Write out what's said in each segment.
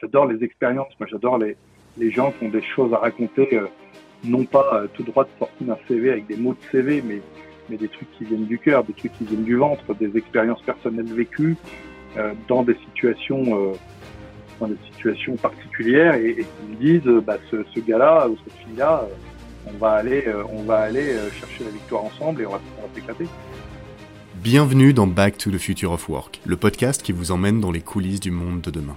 j'adore les expériences. Moi, j'adore les, les gens qui ont des choses à raconter, euh, non pas euh, tout droit de sortir d'un CV avec des mots de CV, mais, mais des trucs qui viennent du cœur, des trucs qui viennent du ventre, des expériences personnelles vécues euh, dans des situations dans des situations particulières et, qui me disent bah, ce, ce gars-là ou cette fille-là, on va aller, on va aller chercher la victoire ensemble et on va, on va s'éclater. Bienvenue dans Back to the Future of Work, le podcast qui vous emmène dans les coulisses du monde de demain.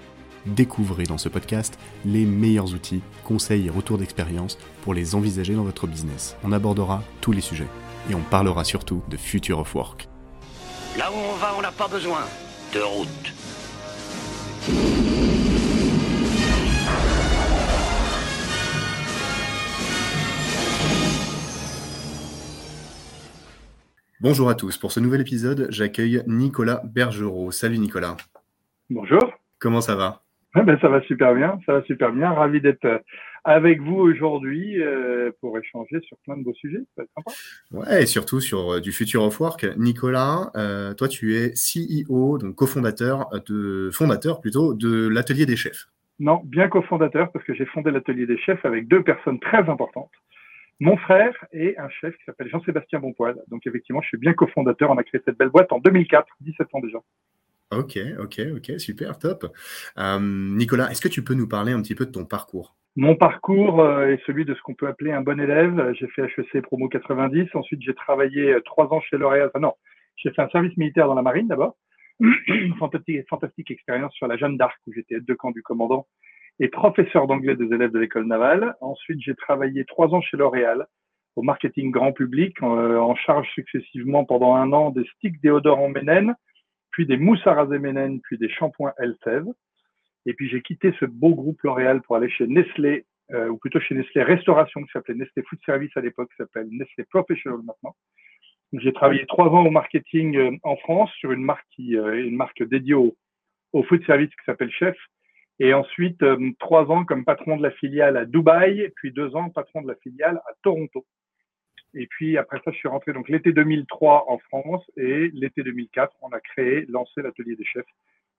découvrez dans ce podcast les meilleurs outils, conseils et retours d'expérience pour les envisager dans votre business. On abordera tous les sujets et on parlera surtout de Future of Work. Là où on va, on n'a pas besoin de route. Bonjour à tous. Pour ce nouvel épisode, j'accueille Nicolas Bergerot. Salut Nicolas. Bonjour. Comment ça va? Ben, ça va super bien, ça va super bien. Ravi d'être euh, avec vous aujourd'hui euh, pour échanger sur plein de beaux sujets. Ça va être sympa. Ouais, et surtout sur euh, du Future of Work. Nicolas, euh, toi, tu es CEO, donc cofondateur de fondateur plutôt de l'atelier des chefs. Non, bien cofondateur parce que j'ai fondé l'atelier des chefs avec deux personnes très importantes. Mon frère et un chef qui s'appelle Jean-Sébastien Bonpoil. Donc effectivement, je suis bien cofondateur. On a créé cette belle boîte en 2004, 17 ans déjà. Ok, ok, ok, super, top. Euh, Nicolas, est-ce que tu peux nous parler un petit peu de ton parcours? Mon parcours euh, est celui de ce qu'on peut appeler un bon élève. J'ai fait HEC promo 90. Ensuite, j'ai travaillé euh, trois ans chez L'Oréal. Enfin, non, j'ai fait un service militaire dans la marine d'abord. Une fantastique, fantastique expérience sur la Jeanne d'Arc où j'étais aide de camp du commandant et professeur d'anglais des élèves de l'école navale. Ensuite, j'ai travaillé trois ans chez L'Oréal au marketing grand public en, charge successivement pendant un an des sticks déodorants Ménène puis des mousses à puis des shampoings Elseve. Et puis j'ai quitté ce beau groupe L'Oréal pour aller chez Nestlé, euh, ou plutôt chez Nestlé Restauration, qui s'appelait Nestlé Food Service à l'époque, qui s'appelle Nestlé Professional maintenant. J'ai travaillé trois ans au marketing euh, en France sur une marque qui euh, une marque dédiée au, au food service qui s'appelle Chef. Et ensuite, trois ans comme patron de la filiale à Dubaï, puis deux ans patron de la filiale à Toronto. Et puis après ça, je suis rentré donc l'été 2003 en France et l'été 2004, on a créé, lancé l'atelier des chefs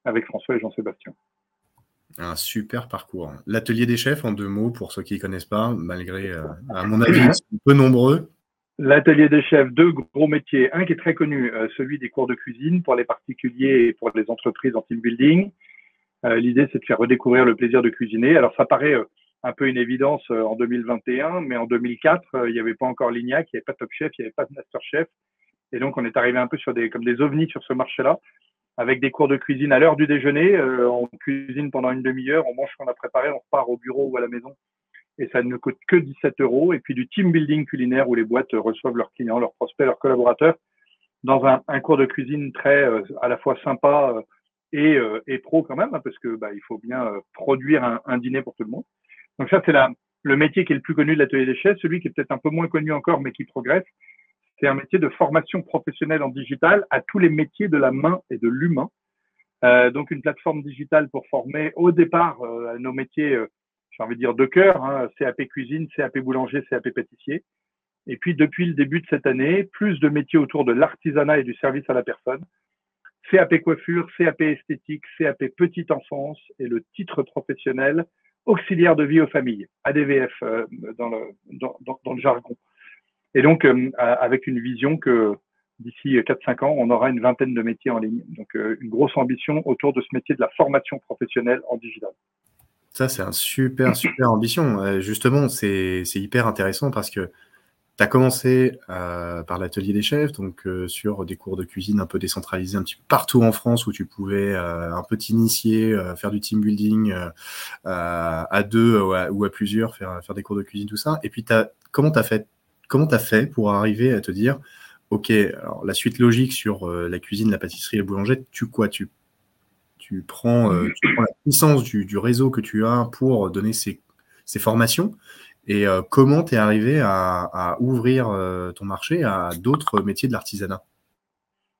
avec François et Jean-Sébastien. Un super parcours. L'atelier des chefs, en deux mots, pour ceux qui ne connaissent pas, malgré, euh, à mon avis, peu nombreux. L'atelier des chefs, deux gros métiers. Un qui est très connu, euh, celui des cours de cuisine pour les particuliers et pour les entreprises en team building. Euh, l'idée, c'est de faire redécouvrir le plaisir de cuisiner. Alors, ça paraît un peu une évidence euh, en 2021, mais en 2004, euh, il n'y avait pas encore Lignac, il n'y avait pas Top Chef, il n'y avait pas Master Chef. Et donc, on est arrivé un peu sur des, comme des ovnis sur ce marché-là, avec des cours de cuisine à l'heure du déjeuner. Euh, on cuisine pendant une demi-heure, on mange ce qu'on a préparé, on repart au bureau ou à la maison. Et ça ne coûte que 17 euros. Et puis du team building culinaire où les boîtes reçoivent leurs clients, leurs prospects, leurs collaborateurs dans un, un cours de cuisine très à la fois sympa et, et pro quand même, hein, parce que bah, il faut bien produire un, un dîner pour tout le monde. Donc ça, c'est le métier qui est le plus connu de l'atelier des chefs, celui qui est peut-être un peu moins connu encore, mais qui progresse. C'est un métier de formation professionnelle en digital à tous les métiers de la main et de l'humain. Euh, donc une plateforme digitale pour former au départ euh, nos métiers, euh, j'ai envie de dire de cœur, hein, CAP cuisine, CAP boulanger, CAP pâtissier. Et puis depuis le début de cette année, plus de métiers autour de l'artisanat et du service à la personne. CAP coiffure, CAP esthétique, CAP petite enfance et le titre professionnel auxiliaire de vie aux familles, ADVF euh, dans, le, jargon. Et donc, euh, avec une vision que d'ici 4-5 ans, on aura une vingtaine de métiers en ligne. Donc, euh, une grosse ambition autour de ce métier de la formation professionnelle en digital. Ça, c'est un super, super ambition. Justement, c'est hyper intéressant parce que tu as commencé euh, par l'atelier des chefs, donc euh, sur des cours de cuisine un peu décentralisés un petit peu partout en France où tu pouvais euh, un peu t'initier, faire du team building à deux ou à, plusieurs, faire, faire des cours de cuisine, tout ça. Et puis, as, comment tu as fait Comment tu fait pour arriver à te dire, OK, la suite logique sur la cuisine, la pâtisserie et le boulanger, tu quoi tu, tu, prends, tu prends la puissance du, du, réseau que tu as pour donner ces, ces formations Et comment tu es arrivé à, ouvrir ton marché à d'autres métiers de l'artisanat?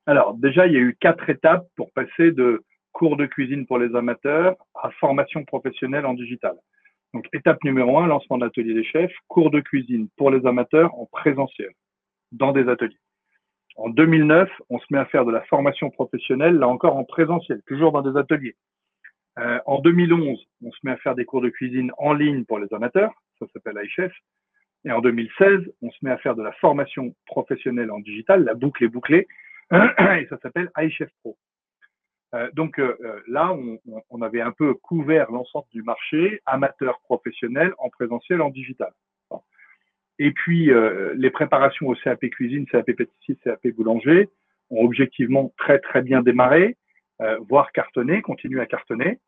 Alors, déjà, il y a eu quatre étapes pour passer de cours de cuisine pour les amateurs à formation professionnelle en digital. Donc, étape numéro un, lancement de l'atelier des chefs, cours de cuisine pour les amateurs en présentiel, dans des ateliers. En 2009, on se met à faire de la formation professionnelle, là encore en présentiel, toujours dans des ateliers. Euh, en 2011, on se met à faire des cours de cuisine en ligne pour les amateurs, ça s'appelle iChef. Et en 2016, on se met à faire de la formation professionnelle en digital, la boucle est bouclée, et ça s'appelle iChef Pro. Euh, donc euh, là, on, on, avait un peu couvert l'ensemble du marché amateur professionnel en présentiel, en digital. Et puis, les préparations au CAP cuisine, CAP pâtissier, CAP boulanger ont objectivement très très bien démarré, voire cartonné, continuent à cartonner.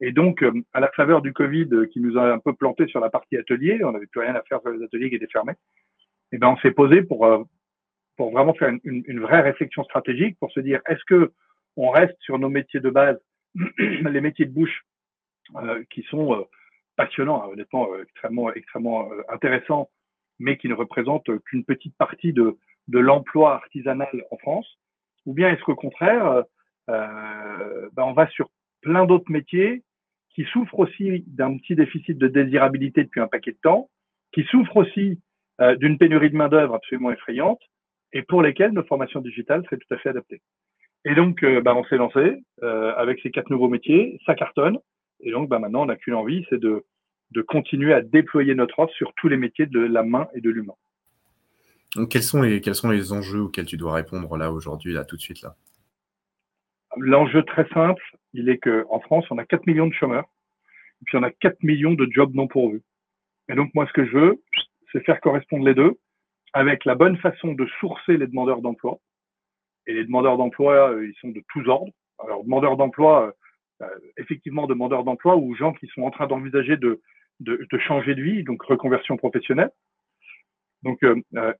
Et donc, à la faveur du Covid qui nous a un peu planté sur la partie atelier, on n'avait plus rien à faire sur les ateliers qui étaient fermés. Et eh ben, on s'est posé pour pour vraiment faire une, une, vraie réflexion stratégique pour se dire est-ce que on reste sur nos métiers de base, les métiers de bouche, euh, qui sont euh, passionnants, hein, honnêtement, euh, extrêmement, extrêmement intéressants, mais qui ne représentent qu'une petite partie de, de l'emploi artisanal en France? Ou bien est-ce qu'au contraire, ben on va sur plein d'autres métiers qui souffrent aussi d'un petit déficit de désirabilité depuis un paquet de temps, qui souffrent aussi d'une pénurie de main-d'œuvre absolument effrayante, et pour lesquels nos formations digitales seraient tout à fait adaptées. Et donc, euh, bah, on s'est lancé euh, avec ces quatre nouveaux métiers, ça cartonne. Et donc, bah, maintenant, on n'a qu'une envie, c'est de, continuer à déployer notre offre sur tous les métiers de la main et de l'humain. Quels sont, les, quels sont les enjeux auxquels tu dois répondre là aujourd'hui, là tout de suite là? L'enjeu très simple, il est qu'en France, on a 4 millions de chômeurs, et puis on a 4 millions de jobs non pourvus. Et donc, moi, ce que je veux, c'est faire correspondre les deux avec la bonne façon de sourcer les demandeurs d'emploi, et les demandeurs d'emploi, euh, ils sont de tous ordres. Alors, demandeurs d'emploi, euh, euh, effectivement, demandeurs d'emploi ou gens qui sont en train d'envisager de, changer de vie, donc reconversion professionnelle. Donc,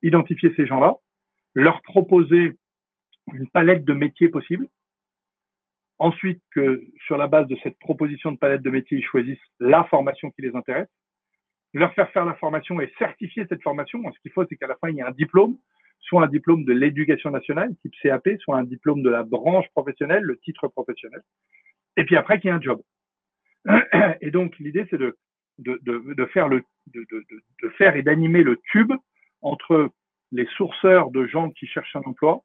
identifier ces gens-là, leur proposer une palette de métiers possibles. Ensuite, que sur la base de cette proposition de palette de métiers, ils choisissent la formation qui les intéresse. Leur faire faire la formation et certifier cette formation. Ce qu'il faut, c'est qu'à la fin, il y ait un diplôme soit un diplôme de l'éducation nationale, type CAP, soit un diplôme de la branche professionnelle, le titre professionnel. Et puis après, qu'il y ait un job. Et donc, l'idée, c'est de, de, de, de, faire le, de faire et d'animer le tube entre les sourceurs de gens qui cherchent un emploi,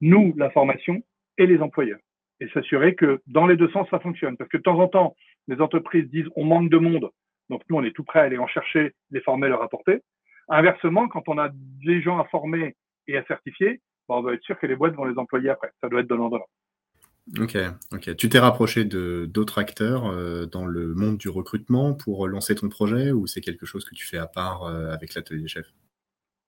nous, la formation, et les employeurs. Et s'assurer que dans les deux sens, ça fonctionne. Parce que de temps en temps, les entreprises disent on manque de monde, donc nous, on est tout prêt à aller en chercher, les former, leur apporter. Inversement, quand on a des gens à former et à certifier, ben, on va être sûr que les boîtes vont les employer après. Ça doit être donnant-donnant. Ok, ok. Tu t'es rapproché de d'autres acteurs euh, dans le monde du recrutement pour lancer ton projet ou c'est quelque chose que tu fais à part euh, avec l'atelier chef?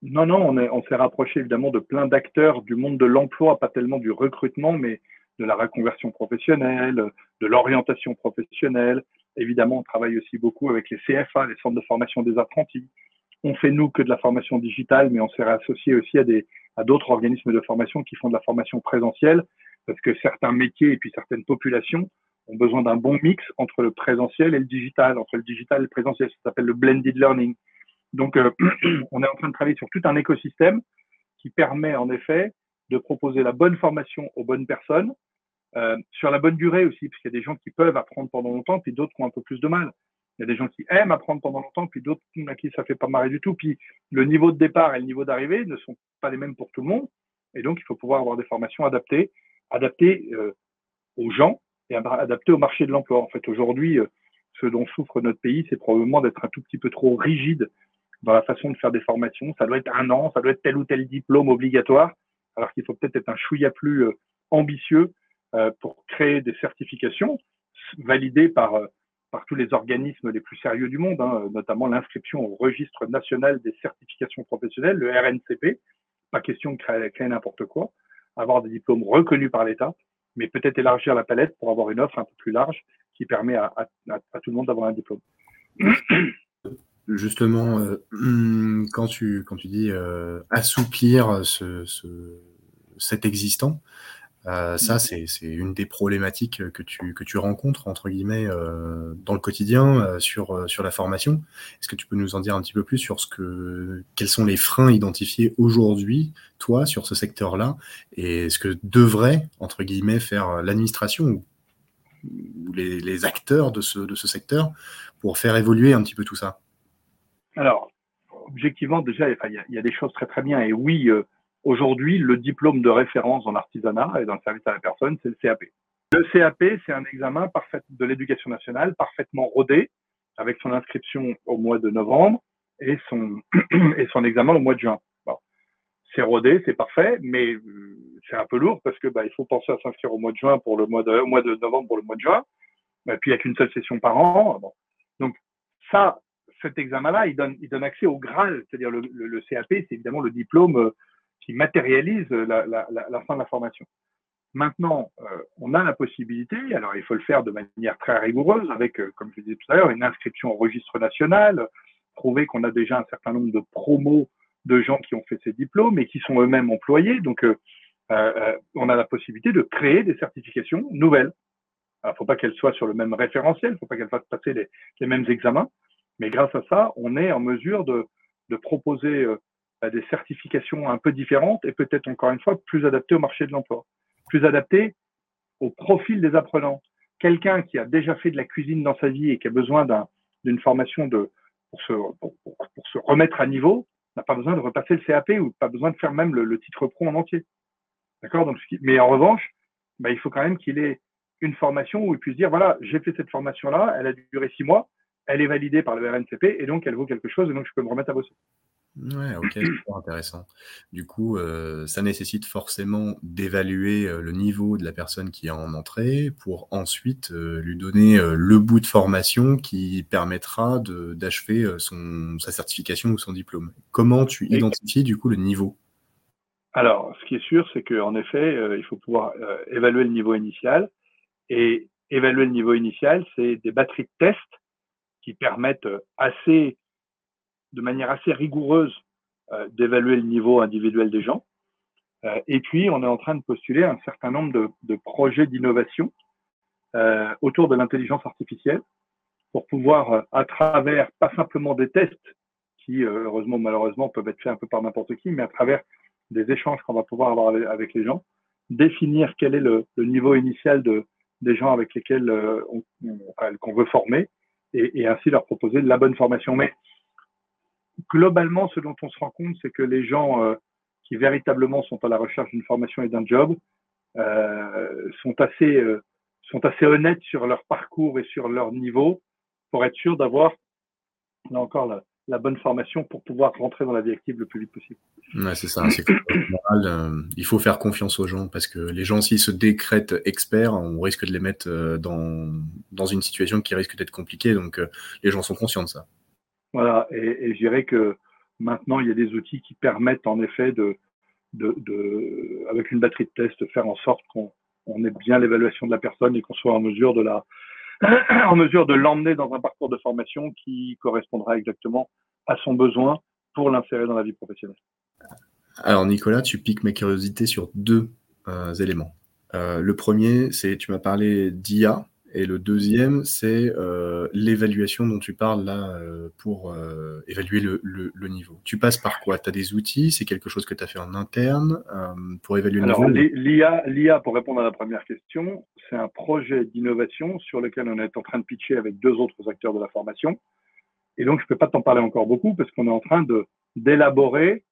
Non, non, on, on s'est rapproché évidemment de plein d'acteurs du monde de l'emploi, pas tellement du recrutement, mais de la reconversion professionnelle, de l'orientation professionnelle. Évidemment, on travaille aussi beaucoup avec les CFA, les centres de formation des apprentis, on fait nous que de la formation digitale, mais on s'est associé aussi à des à d'autres organismes de formation qui font de la formation présentielle, parce que certains métiers et puis certaines populations ont besoin d'un bon mix entre le présentiel et le digital, entre le digital et le présentiel. Ça s'appelle le blended learning. Donc, euh, on est en train de travailler sur tout un écosystème qui permet en effet de proposer la bonne formation aux bonnes personnes, euh, sur la bonne durée aussi, parce qu'il y a des gens qui peuvent apprendre pendant longtemps, puis d'autres qui ont un peu plus de mal. Il y a des gens qui aiment apprendre pendant longtemps, puis d'autres à qui ça fait pas marrer du tout. Puis le niveau de départ et le niveau d'arrivée ne sont pas les mêmes pour tout le monde. Et donc, il faut pouvoir avoir des formations adaptées, adaptées euh, aux gens et adaptées au marché de l'emploi. En fait, aujourd'hui, euh, ce dont souffre notre pays, c'est probablement d'être un tout petit peu trop rigide dans la façon de faire des formations. Ça doit être un an, ça doit être tel ou tel diplôme obligatoire, alors qu'il faut peut-être être un chouïa plus ambitieux pour créer des certifications validées par par tous les organismes les plus sérieux du monde, hein, notamment l'inscription au registre national des certifications professionnelles, le RNCP. Pas question de créer, n'importe quoi, avoir des diplômes reconnus par l'État, mais peut-être élargir la palette pour avoir une offre un peu plus large qui permet à, tout le monde d'avoir un diplôme. Justement, euh, quand, tu, quand tu dis euh, assouplir ce, cet existant, Euh, ça, c'est une des problématiques que tu, que tu rencontres, entre guillemets, euh, dans le quotidien euh, sur, sur la formation. Est-ce que tu peux nous en dire un petit peu plus sur ce que, quels sont les freins identifiés aujourd'hui, toi, sur ce secteur-là, et ce que devrait, entre guillemets, faire l'administration ou, les, les, acteurs de ce, de ce secteur pour faire évoluer un petit peu tout ça? Alors, objectivement, déjà, il y, y, a des choses très très bien. Et oui, Aujourd'hui, le diplôme de référence dans l'artisanat et dans le service à la personne, c'est le CAP. Le CAP, c'est un examen parfait de l'éducation nationale, parfaitement rodé, avec son inscription au mois de novembre et son, examen au mois de juin. Bon. C'est rodé, c'est parfait, mais euh, c'est un peu lourd parce que bah, il faut penser à s'inscrire au mois de juin pour le mois de, novembre pour le mois de juin. Et puis il n'y a qu'une seule session par an. Donc ça, cet examen-là, il donne, accès au Graal, c'est-à-dire le, le, le, CAP, c'est évidemment le diplôme euh, qui matérialise la, fin de la formation. Maintenant, euh, on a la possibilité, alors il faut le faire de manière très rigoureuse, avec, euh, comme je disais tout à l'heure, une inscription au registre national, prouver qu'on a déjà un certain nombre de promos de gens qui ont fait ces diplômes et qui sont eux-mêmes employés. Donc, euh, on a la possibilité de créer des certifications nouvelles. Il ne faut pas qu'elles soient sur le même référentiel, il ne faut pas qu'elles fassent passer les, mêmes examens, mais grâce à ça, on est en mesure de proposer des certifications un peu différentes et peut-être encore une fois plus adaptées au marché de l'emploi, plus adaptées au profil des apprenants. Quelqu'un qui a déjà fait de la cuisine dans sa vie et qui a besoin d'une formation pour, se, remettre à niveau n'a pas besoin de repasser le CAP ou pas besoin de faire même le, titre pro en entier. D'accord? Mais en revanche, bah, il faut quand même qu'il ait une formation où il puisse dire voilà, j'ai fait cette formation-là, elle a duré six mois, elle est validée par le RNCP et donc elle vaut quelque chose et donc je peux me remettre à bosser. Ouais, OK, super intéressant. Du coup, euh, ça nécessite forcément d'évaluer, euh, le niveau de la personne qui est en entrée pour ensuite, euh, lui donner, le bout de formation qui permettra d'achever, son sa certification ou son diplôme. Comment tu identifies du coup le niveau? Alors, ce qui est sûr, c'est qu'en effet, il faut pouvoir, évaluer le niveau initial et évaluer le niveau initial, c'est des batteries de tests qui permettent, assez de manière assez rigoureuse euh, d'évaluer le niveau individuel des gens. Euh, et puis, on est en train de postuler un certain nombre de, de projets d'innovation euh, autour de l'intelligence artificielle pour pouvoir, euh, à travers pas simplement des tests qui, euh, heureusement ou malheureusement, peuvent être faits un peu par n'importe qui, mais à travers des échanges qu'on va pouvoir avoir avec les gens, définir quel est le, le niveau initial de, des gens avec lesquels on, qu'on veut former et, et, ainsi leur proposer de la bonne formation. Mais globalement, ce dont on se rend compte, c'est que les gens euh, qui véritablement sont à la recherche d'une formation et d'un job euh, sont assez euh, sont assez honnêtes sur leur parcours et sur leur niveau pour être sûr d'avoir là encore la, bonne formation pour pouvoir rentrer dans la vie active le plus vite possible. C'est ça. C'est il faut faire confiance aux gens parce que les gens, s'ils se décrètent experts, on risque de les mettre dans une situation qui risque d'être compliquée. Donc, les gens sont conscients de ça. Voilà, et, je dirais que maintenant, il y a des outils qui permettent en effet de, de, de avec une batterie de test, faire en sorte qu'on on ait bien l'évaluation de la personne et qu'on soit en mesure de la en mesure de l'emmener dans un parcours de formation qui correspondra exactement à son besoin pour l'insérer dans la vie professionnelle. Alors Nicolas, tu piques ma curiosité sur deux euh, éléments. Euh, le premier, c'est tu m'as parlé d'IA et le deuxième, c'est euh, l'évaluation dont tu parles là euh, pour euh, évaluer le, le, le, niveau. Tu passes par quoi? Tu as des outils? C'est quelque chose que tu as fait en interne pour évaluer le Alors, niveau l'IA, l'IA, pour répondre à la première question, c'est un projet d'innovation sur lequel on est en train de pitcher avec deux autres acteurs de la formation. Et donc, je ne peux pas t'en parler encore beaucoup parce qu'on est en train de d'élaborer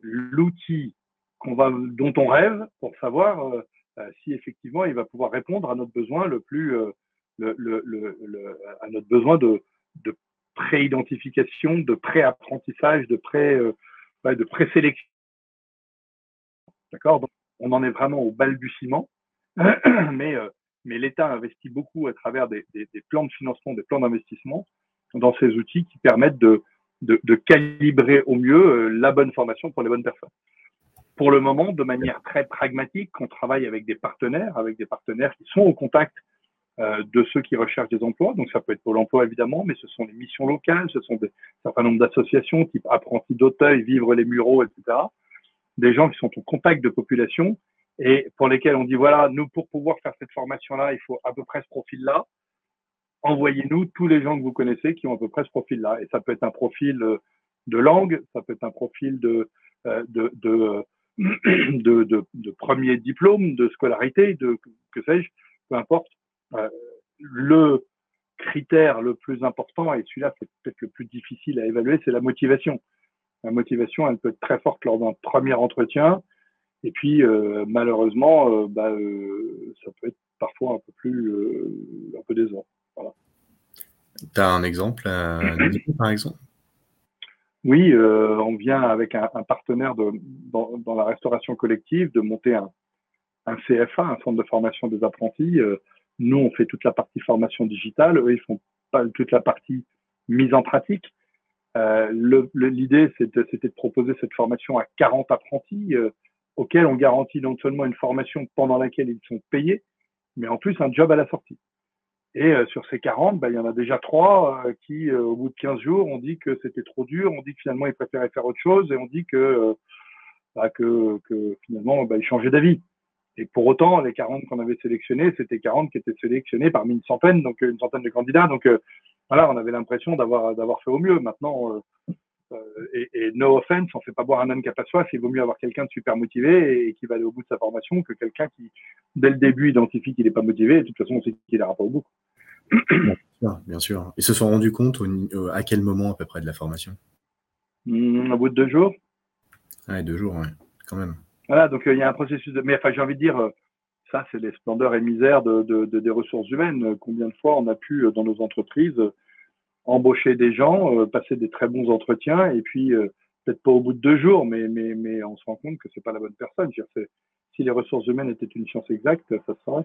l'outil qu'on va, dont on rêve pour savoir si effectivement il va pouvoir répondre à notre besoin le plus, euh, à notre besoin de, de pré-identification, de pré-apprentissage, de pré, euh, de présélection. D'accord? On en est vraiment au balbutiement, mais, l'État investit beaucoup à travers des, plans de financement, des plans d'investissement dans ces outils qui permettent de calibrer au mieux la bonne formation pour les bonnes personnes pour le moment, de manière très pragmatique, on travaille avec des partenaires, avec des partenaires qui sont au contact euh, de ceux qui recherchent des emplois. Donc, ça peut être Pôle emploi, évidemment, mais ce sont les missions locales, ce sont des, un certain nombre d'associations type Apprentis d'Auteuil, Vivre les Mureaux, etc. Des gens qui sont au contact de population et pour lesquels on dit voilà, nous pour pouvoir faire cette formation-là, il faut à peu près ce profil-là. Envoyez-nous tous les gens que vous connaissez qui ont à peu près ce profil-là. Et ça peut être un profil de langue, ça peut être un profil de, de, de, de, de premier diplôme, de scolarité, de que sais-je, peu importe. le critère le plus important, et celui-là c'est peut-être le plus difficile à évaluer, c'est la motivation. La motivation, elle peut être très forte lors d'un premier entretien, et puis euh, malheureusement, euh, bah, euh, ça peut être parfois un peu plus, un peu décevant. Voilà. Tu as un exemple, par exemple? Oui, on vient avec un, partenaire dans, la restauration collective de monter un, CFA, un centre de formation des apprentis. Nous, on fait toute la partie formation digitale. Eux, ils font toute la partie mise en pratique. Euh, L'idée, c'était de proposer cette formation à 40 apprentis euh, auxquels on garantit non seulement une formation pendant laquelle ils sont payés, mais en plus un job à la sortie. Et euh, sur ces 40, bah, il y en a déjà trois euh, qui, euh, au bout de 15 jours, ont dit que c'était trop dur, on dit que finalement ils préféraient faire autre chose et on dit que, bah, que, que finalement bah, ils changeaient d'avis. Et pour autant, les 40 qu'on avait sélectionnés, c'était 40 qui étaient sélectionnés parmi une centaine, donc une centaine de candidats. Donc voilà, on avait l'impression d'avoir d'avoir fait au mieux. Maintenant, euh, et, et, no offense, on fait pas boire un homme qui a pas soif. Il vaut mieux avoir quelqu'un de super motivé et, qui va aller au bout de sa formation que quelqu'un qui, dès le début, identifie qu'il n'est pas motivé. Et de toute façon, on sait qu'il n'ira pas au bout. Bien sûr, bien sûr. Ils se sont rendus compte à quel moment à peu près de la formation? Mmh, Au bout de deux jours. Ouais, deux jours, ouais, quand même. Voilà, donc euh, il y a un processus de. Mais enfin, j'ai envie de dire, euh, ça, c'est les splendeurs et misères de, de, des ressources humaines. Combien de fois on a pu, euh, dans nos entreprises, embaucher des gens, passer des très bons entretiens, et puis peut-être pas au bout de deux jours, mais, mais, mais on se rend compte que c'est pas la bonne personne. Dire, si les ressources humaines étaient une science exacte, ça serait.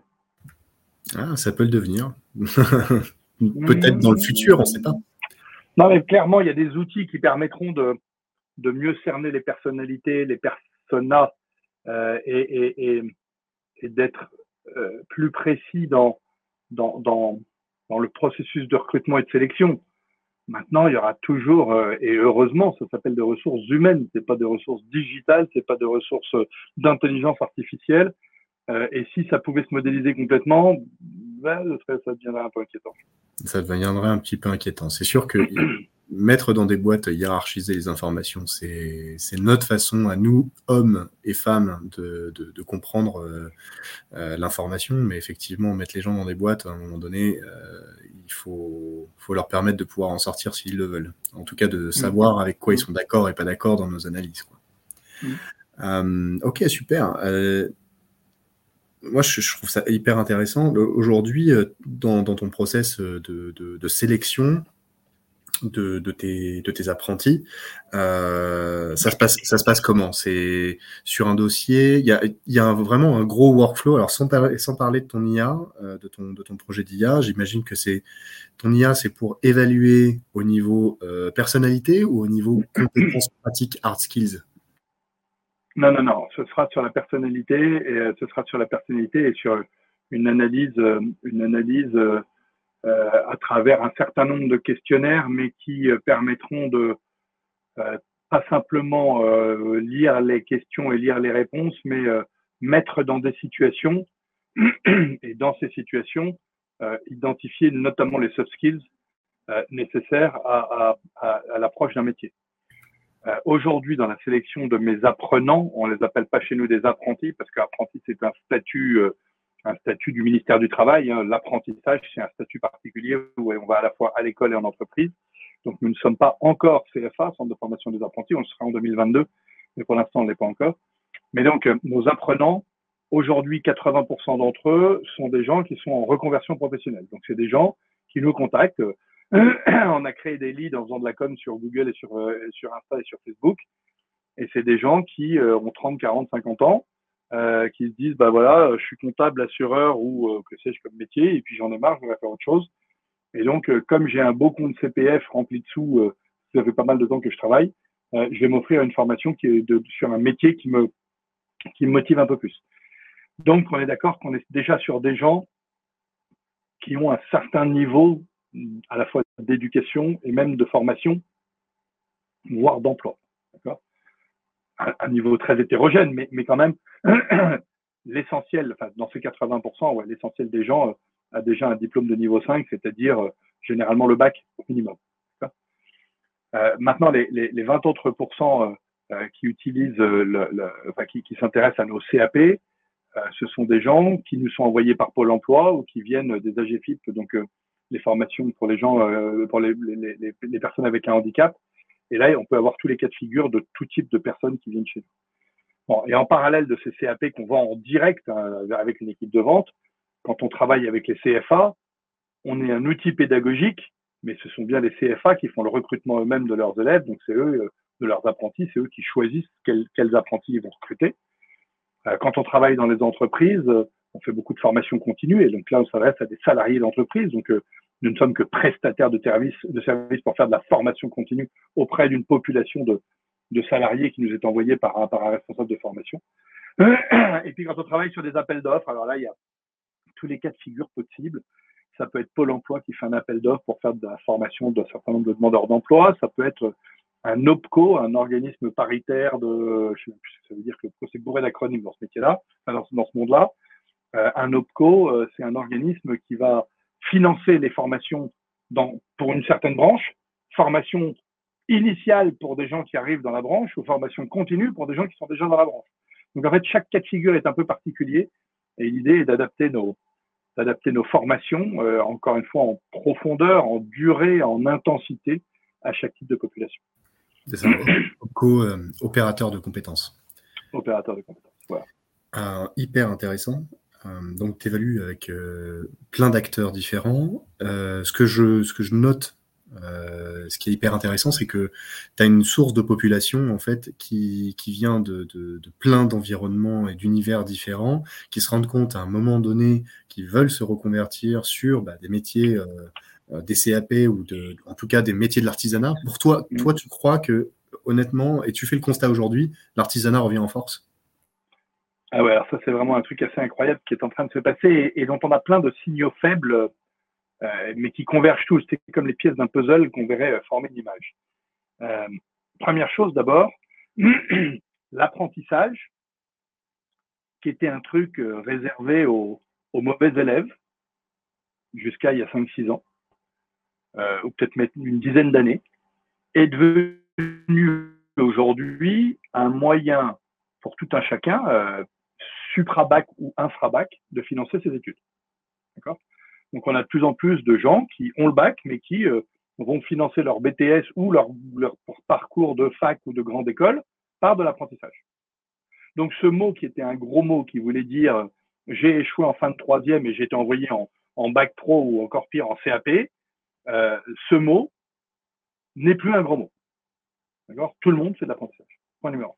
Ah, ça peut le devenir. peut-être dans le futur, on ne sait pas. Non, mais clairement, il y a des outils qui permettront de, de mieux cerner les personnalités, les personas euh, et, et, et d'être euh, plus précis dans, dans, dans, dans, le processus de recrutement et de sélection. Maintenant, il y aura toujours, euh, et heureusement, ça s'appelle des ressources humaines, c'est pas des ressources digitales, c'est pas des ressources d'intelligence artificielle. Euh, et si ça pouvait se modéliser complètement, ben, ça deviendrait un peu inquiétant. Ça deviendrait un petit peu inquiétant. C'est sûr que mettre dans des boîtes hiérarchisées les informations, c'est notre façon à nous, hommes et femmes, de, de, de comprendre euh, euh, l'information. Mais effectivement, mettre les gens dans des boîtes, à un moment donné, euh, il faut, faut leur permettre de pouvoir en sortir s'ils le veulent. En tout cas, de savoir avec quoi ils sont d'accord et pas d'accord dans nos analyses. Quoi. Mm. ok, super. moi, je, je, trouve ça hyper intéressant. Aujourd'hui, dans, dans, ton process de, de, de sélection, de, tes, de tes apprentis. Euh, ça, se passe, ça se passe comment? C'est sur un dossier Il y a, y a vraiment un gros workflow. Alors, sans, sans parler de ton IA, euh, de, ton, de ton projet d'IA, j'imagine que c'est ton IA, c'est pour évaluer au niveau euh, personnalité ou au niveau compétences pratiques, hard skills? Non, non, non. Ce sera sur la personnalité et ce sera sur la personnalité et sur une analyse, une analyse à travers un certain nombre de questionnaires, mais qui euh, permettront de euh, pas simplement lire les questions et lire les réponses, mais mettre dans des situations et dans ces situations, identifier notamment les soft skills nécessaires à, l'approche d'un métier. Aujourd'hui, dans la sélection de mes apprenants, on les appelle pas chez nous des apprentis parce qu'apprenti c'est un statut un statut du ministère du Travail. Hein. L'apprentissage, c'est un statut particulier où on va à la fois à l'école et en entreprise. Donc, nous ne sommes pas encore CFA, Centre de formation des apprentis. On le sera en 2022, mais pour l'instant, on ne l'est pas encore. Mais donc, euh, nos apprenants, aujourd'hui, 80% d'entre eux sont des gens qui sont en reconversion professionnelle. Donc, c'est des gens qui nous contactent. on a créé des leads en faisant de la com sur Google et sur, euh, sur Insta et sur Facebook. Et c'est des gens qui euh, ont 30, 40, 50 ans, euh, qui se disent bah voilà, je suis comptable, assureur ou euh, que sais-je comme métier, et puis j'en ai marre, je voudrais faire autre chose. Et donc, euh, comme j'ai un beau compte CPF rempli de sous, ça fait pas mal de temps que je travaille, je vais m'offrir une formation qui est sur un métier qui me qui me motive un peu plus. Donc, on est d'accord qu'on est déjà sur des gens qui ont un certain niveau à la fois d'éducation et même de formation, voire d'emploi. Un, niveau très hétérogène, mais, mais quand même, l'essentiel, enfin, dans ces 80%, ouais, l'essentiel des gens euh, a déjà un diplôme de niveau 5, c'est-à-dire euh, généralement le bac au minimum. Euh, maintenant, les, les, les, 20 autres pourcents qui utilisent, enfin, qui, s'intéressent à nos CAP, ce sont des gens qui nous sont envoyés par Pôle Emploi ou qui viennent des AGFIP, donc les formations pour les gens, pour les, personnes avec un handicap. Et là, on peut avoir tous les cas de figure de tout type de personnes qui viennent chez nous. Bon, et en parallèle de ces CAP qu'on vend en direct hein, avec une équipe de vente, quand on travaille avec les CFA, on est un outil pédagogique, mais ce sont bien les CFA qui font le recrutement eux-mêmes de leurs élèves, donc c'est eux, euh, de leurs apprentis, c'est eux qui choisissent quels, apprentis ils vont recruter. Euh, quand on travaille dans les entreprises, on fait beaucoup de formations continues, et donc là, on s'adresse à des salariés d'entreprise, donc euh, nous ne sommes que prestataires de services, de services pour faire de la formation continue auprès d'une population de, de salariés qui nous est envoyé par, par un responsable de formation. Et puis quand on travaille sur des appels d'offres, alors là, il y a tous les cas de figure possibles. Ça peut être Pôle emploi qui fait un appel d'offres pour faire de la formation d'un certain nombre de demandeurs d'emploi. Ça peut être un OPCO, un organisme paritaire de, je sais plus ça veut dire que c'est bourré d'acronymes dans ce métier-là, dans, dans, ce monde-là. Euh, un OPCO, euh, c'est un organisme qui va financer les formations dans, pour une certaine branche, formation initiale pour des gens qui arrivent dans la branche ou formation continue pour des gens qui sont déjà dans la branche. Donc en fait, chaque cas de figure est un peu particulier et l'idée est d'adapter nos, d'adapter nos formations, euh, encore une fois en profondeur, en durée, en intensité à chaque type de population. C'est ça, euh, opérateur de compétences. Opérateur de compétences, voilà. hyper intéressant. Euh, donc, tu évalues avec plein d'acteurs différents. ce, que je, ce que je note euh, ce qui est hyper intéressant, c'est que tu as une source de population en fait qui, qui vient de, de, de plein d'environnements et d'univers différents, qui se rendent compte à un moment donné qu'ils veulent se reconvertir sur bah, des métiers, euh, euh des CAP ou de, en tout cas des métiers de l'artisanat. Pour toi, toi, tu crois que honnêtement, et tu fais le constat aujourd'hui, l'artisanat revient en force? Ah ouais, alors ça c'est vraiment un truc assez incroyable qui est en train de se passer et, dont on a plein de signaux faibles euh, mais qui convergent tous. C'est comme les pièces d'un puzzle qu'on verrait euh, former une image. Euh, première chose d'abord, l'apprentissage, qui était un truc réservé aux, mauvais élèves jusqu'à il y a 5-6 ans, euh, ou peut-être une dizaine d'années, est devenu aujourd'hui un moyen pour tout un chacun, euh, supra-bac ou infra-bac, de financer ses études. D'accord? Donc, on a de plus en plus de gens qui ont le bac, mais qui euh, vont financer leur BTS ou leur, parcours de fac ou de grande école par de l'apprentissage. Donc, ce mot qui était un gros mot qui voulait dire euh, j'ai échoué en fin de troisième et j'ai été envoyé en, en, bac pro ou encore pire en CAP, euh, ce mot n'est plus un gros mot. D'accord? Tout le monde fait de l'apprentissage. Point numéro un.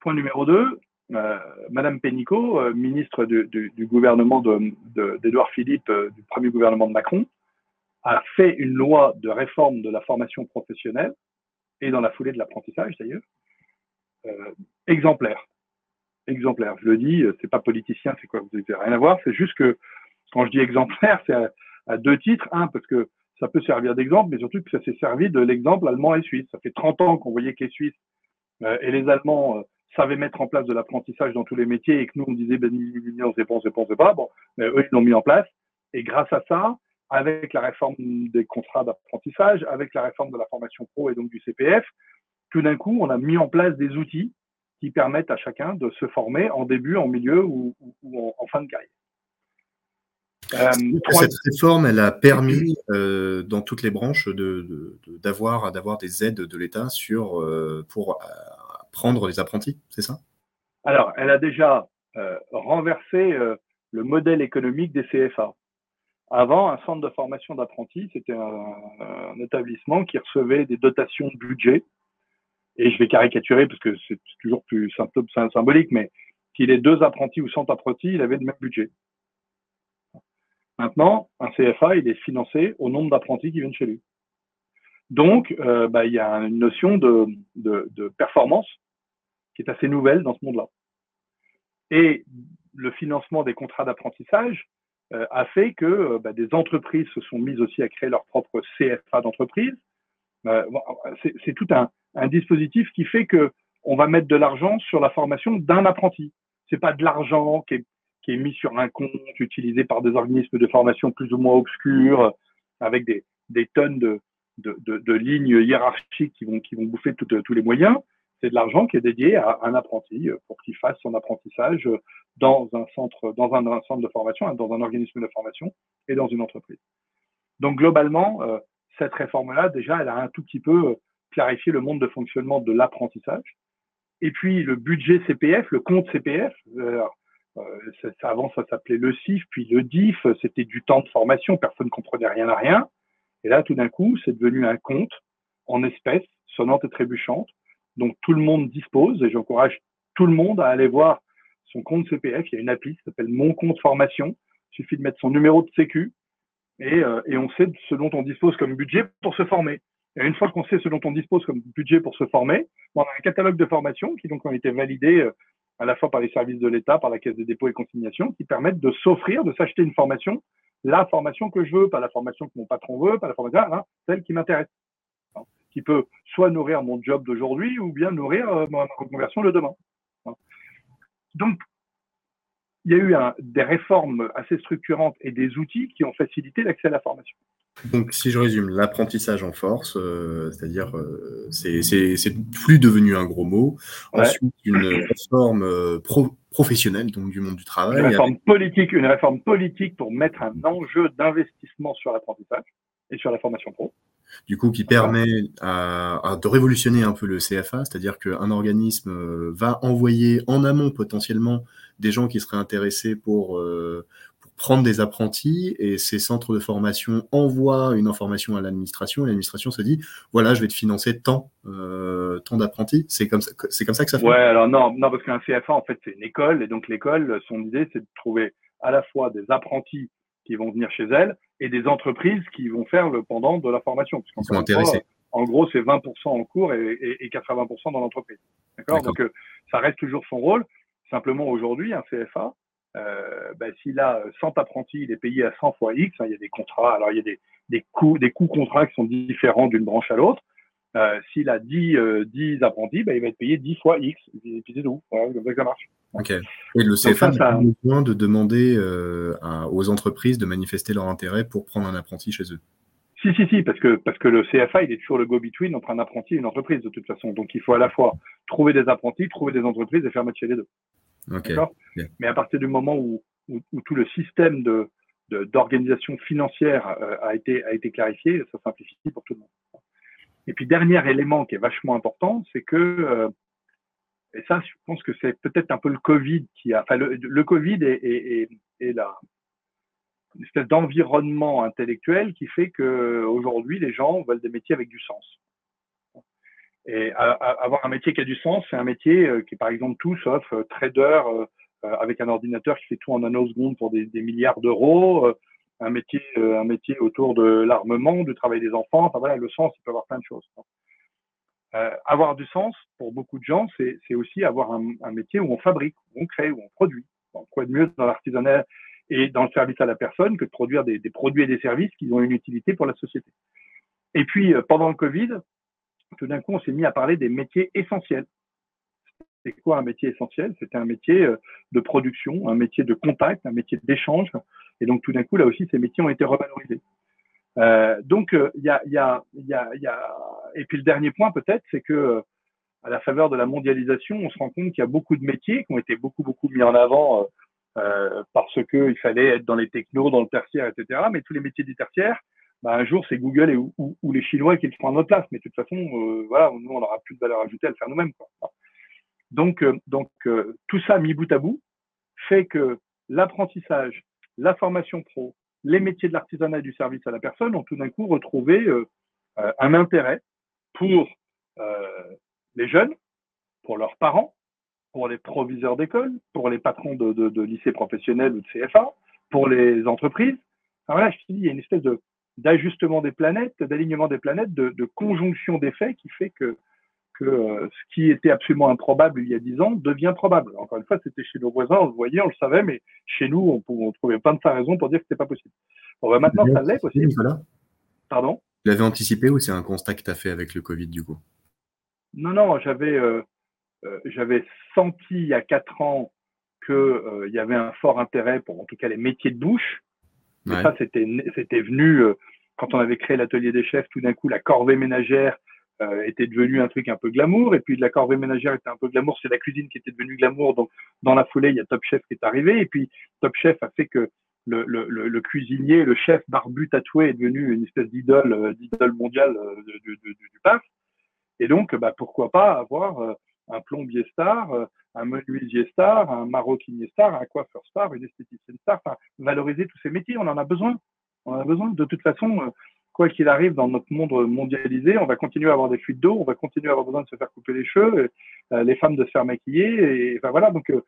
Point numéro deux, euh, Madame Pénicaud, euh, ministre du, gouvernement d'Edouard de, Philippe, euh, du premier gouvernement de Macron, a fait une loi de réforme de la formation professionnelle et dans la foulée de l'apprentissage d'ailleurs, exemplaire. Exemplaire. Je le dis, c'est pas politicien, c'est quoi Vous n'avez rien à voir. C'est juste que quand je dis exemplaire, c'est à, à, deux titres. Un, parce que ça peut servir d'exemple, mais surtout que ça s'est servi de l'exemple allemand et suisse. Ça fait 30 ans qu'on voyait que les Suisses et les Allemands savait mettre en place de l'apprentissage dans tous les métiers et que nous, on disait, ben, on sait pas, on sait pas, on sait pas. Bon, mais eux, ils l'ont mis en place. Et grâce à ça, avec la réforme des contrats d'apprentissage, avec la réforme de la formation pro et donc du CPF, tout d'un coup, on a mis en place des outils qui permettent à chacun de se former en début, en milieu ou, ou en, fin de carrière. Euh, cette réforme, elle a permis euh, dans toutes les branches d'avoir de, de, des aides de l'État sur euh, pour prendre les apprentis, c'est ça? Alors, elle a déjà euh, renversé euh, le modèle économique des CFA. Avant, un centre de formation d'apprentis, c'était un, établissement qui recevait des dotations de budget. Et je vais caricaturer parce que c'est toujours plus symbolique, mais qu'il ait deux apprentis ou 100 apprentis, il avait le même budget. Maintenant, un CFA, il est financé au nombre d'apprentis qui viennent chez lui. Donc, euh, bah, il y a une notion de, de, de performance qui est assez nouvelle dans ce monde-là. Et le financement des contrats d'apprentissage euh, a fait que euh, bah, des entreprises se sont mises aussi à créer leur propre CFA d'entreprise. Euh, c'est tout un, un, dispositif qui fait que on va mettre de l'argent sur la formation d'un apprenti. c'est pas de l'argent qui est, qui est mis sur un compte utilisé par des organismes de formation plus ou moins obscurs, avec des, des tonnes de, de, de, de lignes hiérarchiques qui vont, qui vont bouffer tous les moyens. C'est de l'argent qui est dédié à un apprenti pour qu'il fasse son apprentissage dans un centre, dans un, un, centre de formation, dans un organisme de formation et dans une entreprise. Donc globalement, euh, cette réforme-là, déjà, elle a un tout petit peu clarifié le monde de fonctionnement de l'apprentissage. Et puis le budget CPF, le compte CPF, euh, euh, ça, avant ça s'appelait le CIF, puis le DIF, c'était du temps de formation, personne ne comprenait rien à rien. Et là, tout d'un coup, c'est devenu un compte en espèces, sonnante et trébuchante, donc tout le monde dispose, et j'encourage tout le monde à aller voir son compte CPF. Il y a une appli qui s'appelle Mon compte formation. Il suffit de mettre son numéro de sécu et, euh, et on sait ce dont on dispose comme budget pour se former. Et une fois qu'on sait ce dont on dispose comme budget pour se former, on a un catalogue de formation qui donc ont été validés euh, à la fois par les services de l'État, par la Caisse des dépôts et consignations, qui permettent de s'offrir, de s'acheter une formation, la formation que je veux, pas la formation que mon patron veut, pas la formation, hein, celle qui m'intéresse, hein, qui peut soit nourrir mon job d'aujourd'hui ou bien nourrir euh, ma reconversion de demain. Hein. Donc, il y a eu des réformes assez structurantes et des outils qui ont facilité l'accès à la formation. Donc, si je résume, l'apprentissage en force, euh, c'est-à-dire, euh, c'est plus devenu un gros mot. Ouais. Ensuite, une réforme euh, pro professionnelle, donc du monde du travail. Une réforme avec... politique, une réforme politique pour mettre un enjeu d'investissement sur l'apprentissage et sur la formation pro. Du coup, qui permet à, à, de révolutionner un peu le CFA, c'est-à-dire qu'un organisme va envoyer en amont potentiellement des gens qui seraient intéressés pour, euh, pour prendre des apprentis et ces centres de formation envoient une information à l'administration et l'administration se dit voilà je vais te financer tant euh, tant d'apprentis. C'est comme ça c'est comme ça que ça fait ouais alors non non parce qu'un CFA en fait c'est une école et donc l'école son idée c'est de trouver à la fois des apprentis qui vont venir chez elle et des entreprises qui vont faire le pendant de la formation. Ils sont intéressés. en gros c'est 20% en cours et, et, et 80% dans l'entreprise. D'accord? Donc euh, ça reste toujours son rôle. Simplement aujourd'hui, un CFA, euh, ben, s'il a 100 apprentis, il est payé à 100 fois X. Hein, il y a des contrats, alors il y a des, des coûts, des coûts contrats qui sont différents d'une branche à l'autre. Euh, s'il a 10, euh, 10 apprentis, ben, il va être payé 10 fois X. Et puis c'est tout. Voilà, comme ça que ça marche. Ok. Et le CFA ça, a besoin de demander euh, à, aux entreprises de manifester leur intérêt pour prendre un apprenti chez eux. Si, si, si, parce que, parce que le CFA, il est toujours le go-between entre un apprenti et une entreprise, de toute façon. Donc, il faut à la fois trouver des apprentis, trouver des entreprises et faire matcher les deux. Okay. okay. Mais à partir du moment où, où, où tout le système de, d'organisation financière euh, a, été, a été clarifié, ça simplifie pour tout le monde. Et puis, dernier élément qui est vachement important, c'est que, euh, et ça, je pense que c'est peut-être un peu le Covid qui a, enfin, le, le Covid est, est, est, est la, une espèce d'environnement intellectuel qui fait que aujourd'hui les gens veulent des métiers avec du sens. Et avoir un métier qui a du sens, c'est un métier euh, qui est par exemple tout sauf euh, trader euh, avec un ordinateur qui fait tout en nanosecondes pour des, milliards d'euros, un métier, un métier autour de l'armement, du travail des enfants. Enfin voilà, le sens, il peut avoir plein de choses. Euh, avoir du sens pour beaucoup de gens, c'est aussi avoir un, métier où on fabrique, où on crée, où on produit. Quoi de mieux dans l'artisanat et dans le service à la personne que de produire des, produits et des services qui ont une utilité pour la société. Et puis, pendant le Covid, tout d'un coup, on s'est mis à parler des métiers essentiels. C'est quoi un métier essentiel? C'était un métier euh, de production, un métier de contact, un métier d'échange. Et donc, tout d'un coup, là aussi, ces métiers ont été revalorisés. Euh, donc, il euh, y, a, y, a, y, a, y a, et puis le dernier point peut-être, c'est que à la faveur de la mondialisation, on se rend compte qu'il y a beaucoup de métiers qui ont été beaucoup beaucoup mis en avant euh, parce que il fallait être dans les technos, dans le tertiaire, etc. Mais tous les métiers du tertiaire, bah, un jour c'est Google et, ou, les Chinois qui le font à notre place. Mais de toute façon, euh, voilà, nous on n'aura plus de valeur ajoutée à le faire nous-mêmes. Donc, euh, donc euh, tout ça mis bout à bout fait que l'apprentissage, la formation pro, les métiers de l'artisanat et du service à la personne ont tout d'un coup retrouvé un intérêt pour les jeunes, pour leurs parents, pour les proviseurs d'école, pour les patrons de, de, de, lycées professionnels ou de CFA, pour les entreprises. Enfin, voilà, je te dis, il y a une espèce de d'ajustement des planètes, d'alignement des planètes, de, de conjonction des faits qui fait que, que euh, ce qui était absolument improbable il y a dix ans devient probable. Encore une fois, c'était chez nos voisins, on le voyait, on le savait, mais chez nous, on, on trouvait plein de raisons pour dire que c'était pas possible. Bon, ben maintenant, ça l'est possible. Voilà. Pardon? Tu l'avais anticipé ou c'est un constat que tu as fait avec le Covid du coup? Non, non, j'avais euh, euh, j'avais senti il y a quatre ans qu'il y avait un fort intérêt pour en tout cas les métiers de bouche. Ça, c'était venu quand on avait créé l'atelier des chefs, tout d'un coup, la corvée ménagère euh, était devenue un truc un peu glamour. Et puis la corvée ménagère était un peu glamour. C'est la cuisine qui était devenue glamour. Donc dans la foulée, il y a Top Chef qui est arrivé. Et puis Top Chef a fait que le, le, le, cuisinier, le chef barbu tatoué est devenu une espèce d'idole, euh, d'idole mondiale euh, du, du, du PAF. Et donc, bah, pourquoi pas avoir un plombier star, un menuisier star, un maroquinier star, un coiffeur star, une esthéticienne star, enfin, valoriser tous ces métiers, on en a besoin. On en a besoin. De toute façon, quoi qu'il arrive dans notre monde mondialisé, on va continuer à avoir des fuites d'eau, on va continuer à avoir besoin de se faire couper les cheveux, euh, les femmes de se faire maquiller, et voilà. Donc, euh,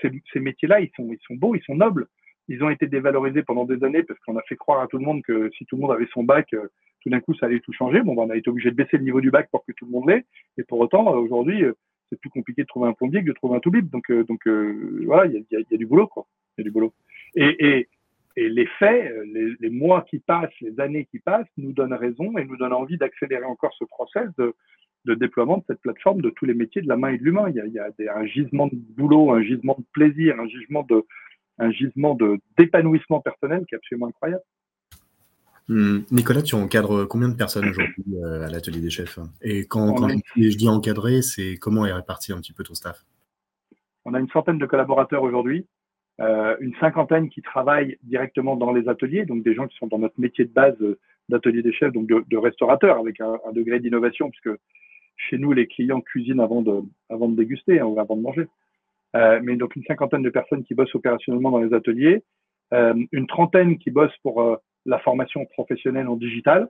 ces, métiers-là, ils sont, ils sont beaux, ils sont nobles. Ils ont été dévalorisés pendant des années parce qu'on a fait croire à tout le monde que si tout le monde avait son bac, euh, tout d'un coup, ça allait tout changer. Bon, ben, on a été obligé de baisser le niveau du bac pour que tout le monde l'ait. Et pour autant, aujourd'hui, c'est plus compliqué de trouver un plombier que de trouver un toubib. Donc, donc voilà, il y a, du boulot, quoi. Il y a du boulot. Et, les faits, les, mois qui passent, les années qui passent, nous donnent raison et nous donnent envie d'accélérer encore ce process de, déploiement de cette plateforme de tous les métiers de la main et de l'humain. Il y a, un gisement de boulot, un gisement de plaisir, un gisement gisement d'épanouissement personnel qui est absolument incroyable. Hum, Nicolas, tu encadres combien de personnes aujourd'hui euh, à l'atelier des chefs? Et quand, quand je dis encadrer, c'est comment est réparti un petit peu ton staff? On a une centaine de collaborateurs aujourd'hui euh, une cinquantaine qui travaillent directement dans les ateliers, donc des gens qui sont dans notre métier de base euh, d'atelier des chefs, donc de, de restaurateurs avec un, un degré d'innovation, puisque chez nous, les clients cuisinent avant de, avant de déguster hein, ou avant de manger. Euh, mais donc une cinquantaine de personnes qui bossent opérationnellement dans les ateliers, une trentaine qui bossent pour la formation professionnelle en digital,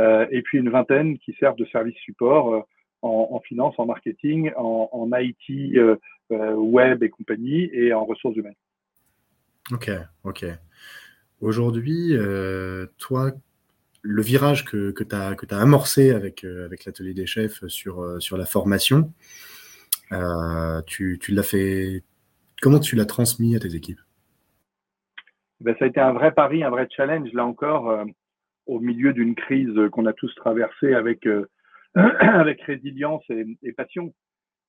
euh, et puis une vingtaine qui servent de service support en, en, finance, en marketing, en, IT, euh, web et compagnie, et en ressources humaines. Ok, ok. Aujourd'hui, euh, toi, le virage que, que tu as, amorcé avec, euh, avec l'atelier des chefs sur, sur la formation, tu, tu l'as fait. Comment tu l'as transmis à tes équipes? Ben, Ça a été un vrai pari, un vrai challenge, là encore, au milieu d'une crise qu'on a tous traversée avec, avec résilience et, et passion.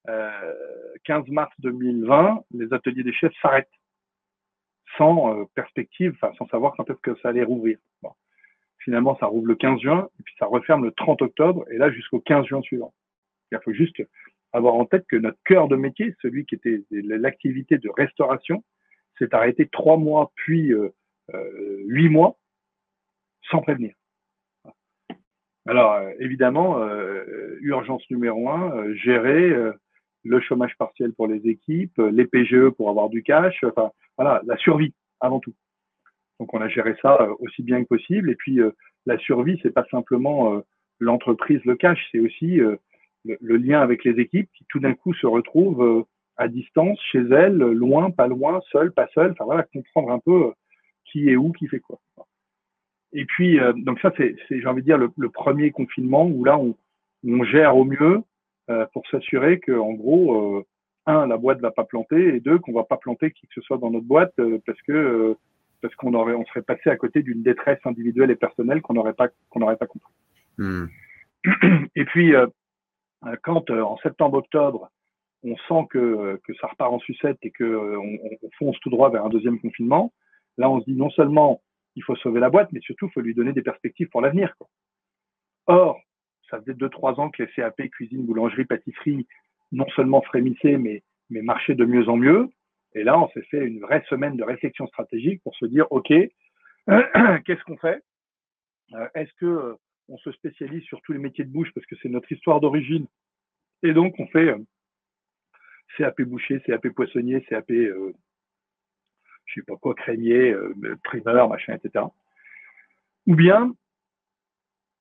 15 euh, mars 2020, les ateliers des chefs s'arrêtent sans euh, perspective, sans savoir quand est-ce que ça allait rouvrir. Bon. Finalement, ça rouvre le 15 juin et puis ça referme le 30 octobre et là jusqu'au 15 juin suivant. Il faut juste avoir en tête que notre cœur de métier, celui qui était l'activité de restauration, s'est arrêté trois mois puis euh, euh, huit mois sans prévenir. Alors évidemment, euh, urgence numéro un, gérer le chômage partiel pour les équipes, les PGE pour avoir du cash, enfin voilà, la survie avant tout. Donc on a géré ça euh, aussi bien que possible. Et puis euh, la survie, c'est pas simplement euh, l'entreprise, le cash, c'est aussi le, lien avec les équipes qui tout d'un coup se retrouvent à distance, chez elles, loin, pas loin, seul, pas seul. Enfin voilà, comprendre un peu qui est où, qui fait quoi. Et puis donc ça c'est, j'ai envie de dire le, le, premier confinement où là on, on gère au mieux euh, pour s'assurer que, en gros, euh, un, la boîte va pas planter, et deux, qu'on va pas planter qui que ce soit dans notre boîte euh, parce que parce qu'on aurait, on serait passé à côté d'une détresse individuelle et personnelle qu'on n'aurait pas qu'on n'aurait pas compris. Mmh. Et puis, quand en septembre-octobre, on sent que, ça repart en sucette et que on, on, fonce tout droit vers un deuxième confinement, là, on se dit non seulement il faut sauver la boîte, mais surtout il faut lui donner des perspectives pour l'avenir. Or, ça faisait deux, trois ans que les CAP, cuisine, boulangerie, pâtisserie, non seulement frémissaient, mais, mais marchaient de mieux en mieux. Et là, on s'est fait une vraie semaine de réflexion stratégique pour se dire, OK, qu'est-ce qu'on fait? Euh, Est-ce que euh, on se spécialise sur tous les métiers de bouche parce que c'est notre histoire d'origine? Et donc, on fait euh, CAP boucher, CAP poissonnier, CAP, euh, je sais pas quoi, crémier, primeur, machin, etc. Ou bien,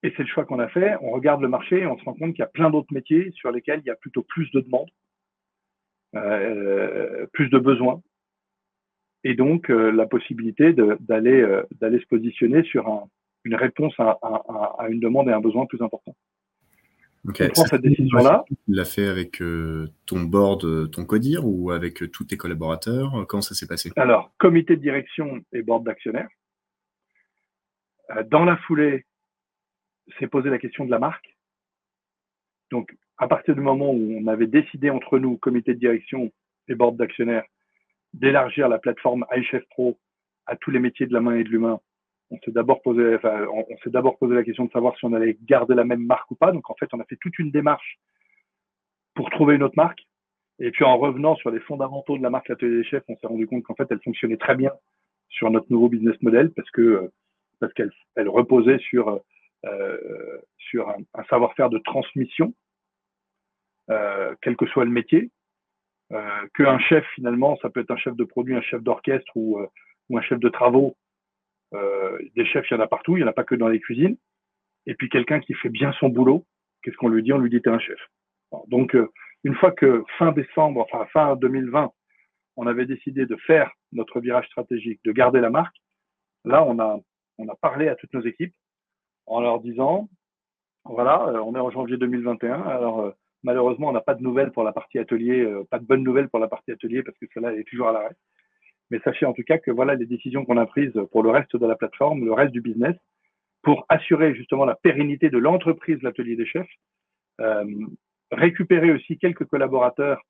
et c'est le choix qu'on a fait. On regarde le marché et on se rend compte qu'il y a plein d'autres métiers sur lesquels il y a plutôt plus de demandes, euh, plus de besoins, et donc euh, la possibilité d'aller euh, se positionner sur un, une réponse à, une demande et un besoin plus important. Okay. Prend cette décision-là. Tu l'as fait avec euh, ton board, ton codir ou avec tous tes collaborateurs? Comment ça s'est passé? Alors, comité de direction et board d'actionnaires. Dans la foulée, s'est posé la question de la marque. Donc, à partir du moment où on avait décidé entre nous, comité de direction et board d'actionnaires, d'élargir la plateforme iChef Pro à tous les métiers de la main et de l'humain, on s'est d'abord posé, on, s'est d'abord posé la question de savoir si on allait garder la même marque ou pas. Donc en fait, on a fait toute une démarche pour trouver une autre marque. Et puis en revenant sur les fondamentaux de la marque L'Atelier des Chefs, on s'est rendu compte qu'en fait, elle fonctionnait très bien sur notre nouveau business model parce que parce qu'elle elle reposait sur euh, sur un, savoir-faire de transmission, euh, quel que soit le métier. Euh, qu'un chef finalement, ça peut être un chef de produit, un chef d'orchestre ou, euh, ou un chef de travaux. Euh, des chefs, il y en a partout, il n'y en a pas que dans les cuisines. Et puis quelqu'un qui fait bien son boulot, qu'est-ce qu'on lui dit? On lui dit t'es un chef. Donc une fois que fin décembre, enfin fin 2020, on avait décidé de faire notre virage stratégique, de garder la marque, là on a on a parlé à toutes nos équipes en leur disant voilà, on est en janvier 2021, alors Malheureusement, on n'a pas de nouvelles pour la partie atelier, euh, pas de bonnes nouvelles pour la partie atelier parce que cela est toujours à l'arrêt. Mais sachez en tout cas que voilà les décisions qu'on a prises pour le reste de la plateforme, le reste du business, pour assurer justement la pérennité de l'entreprise, l'atelier des chefs, euh, récupérer aussi quelques collaborateurs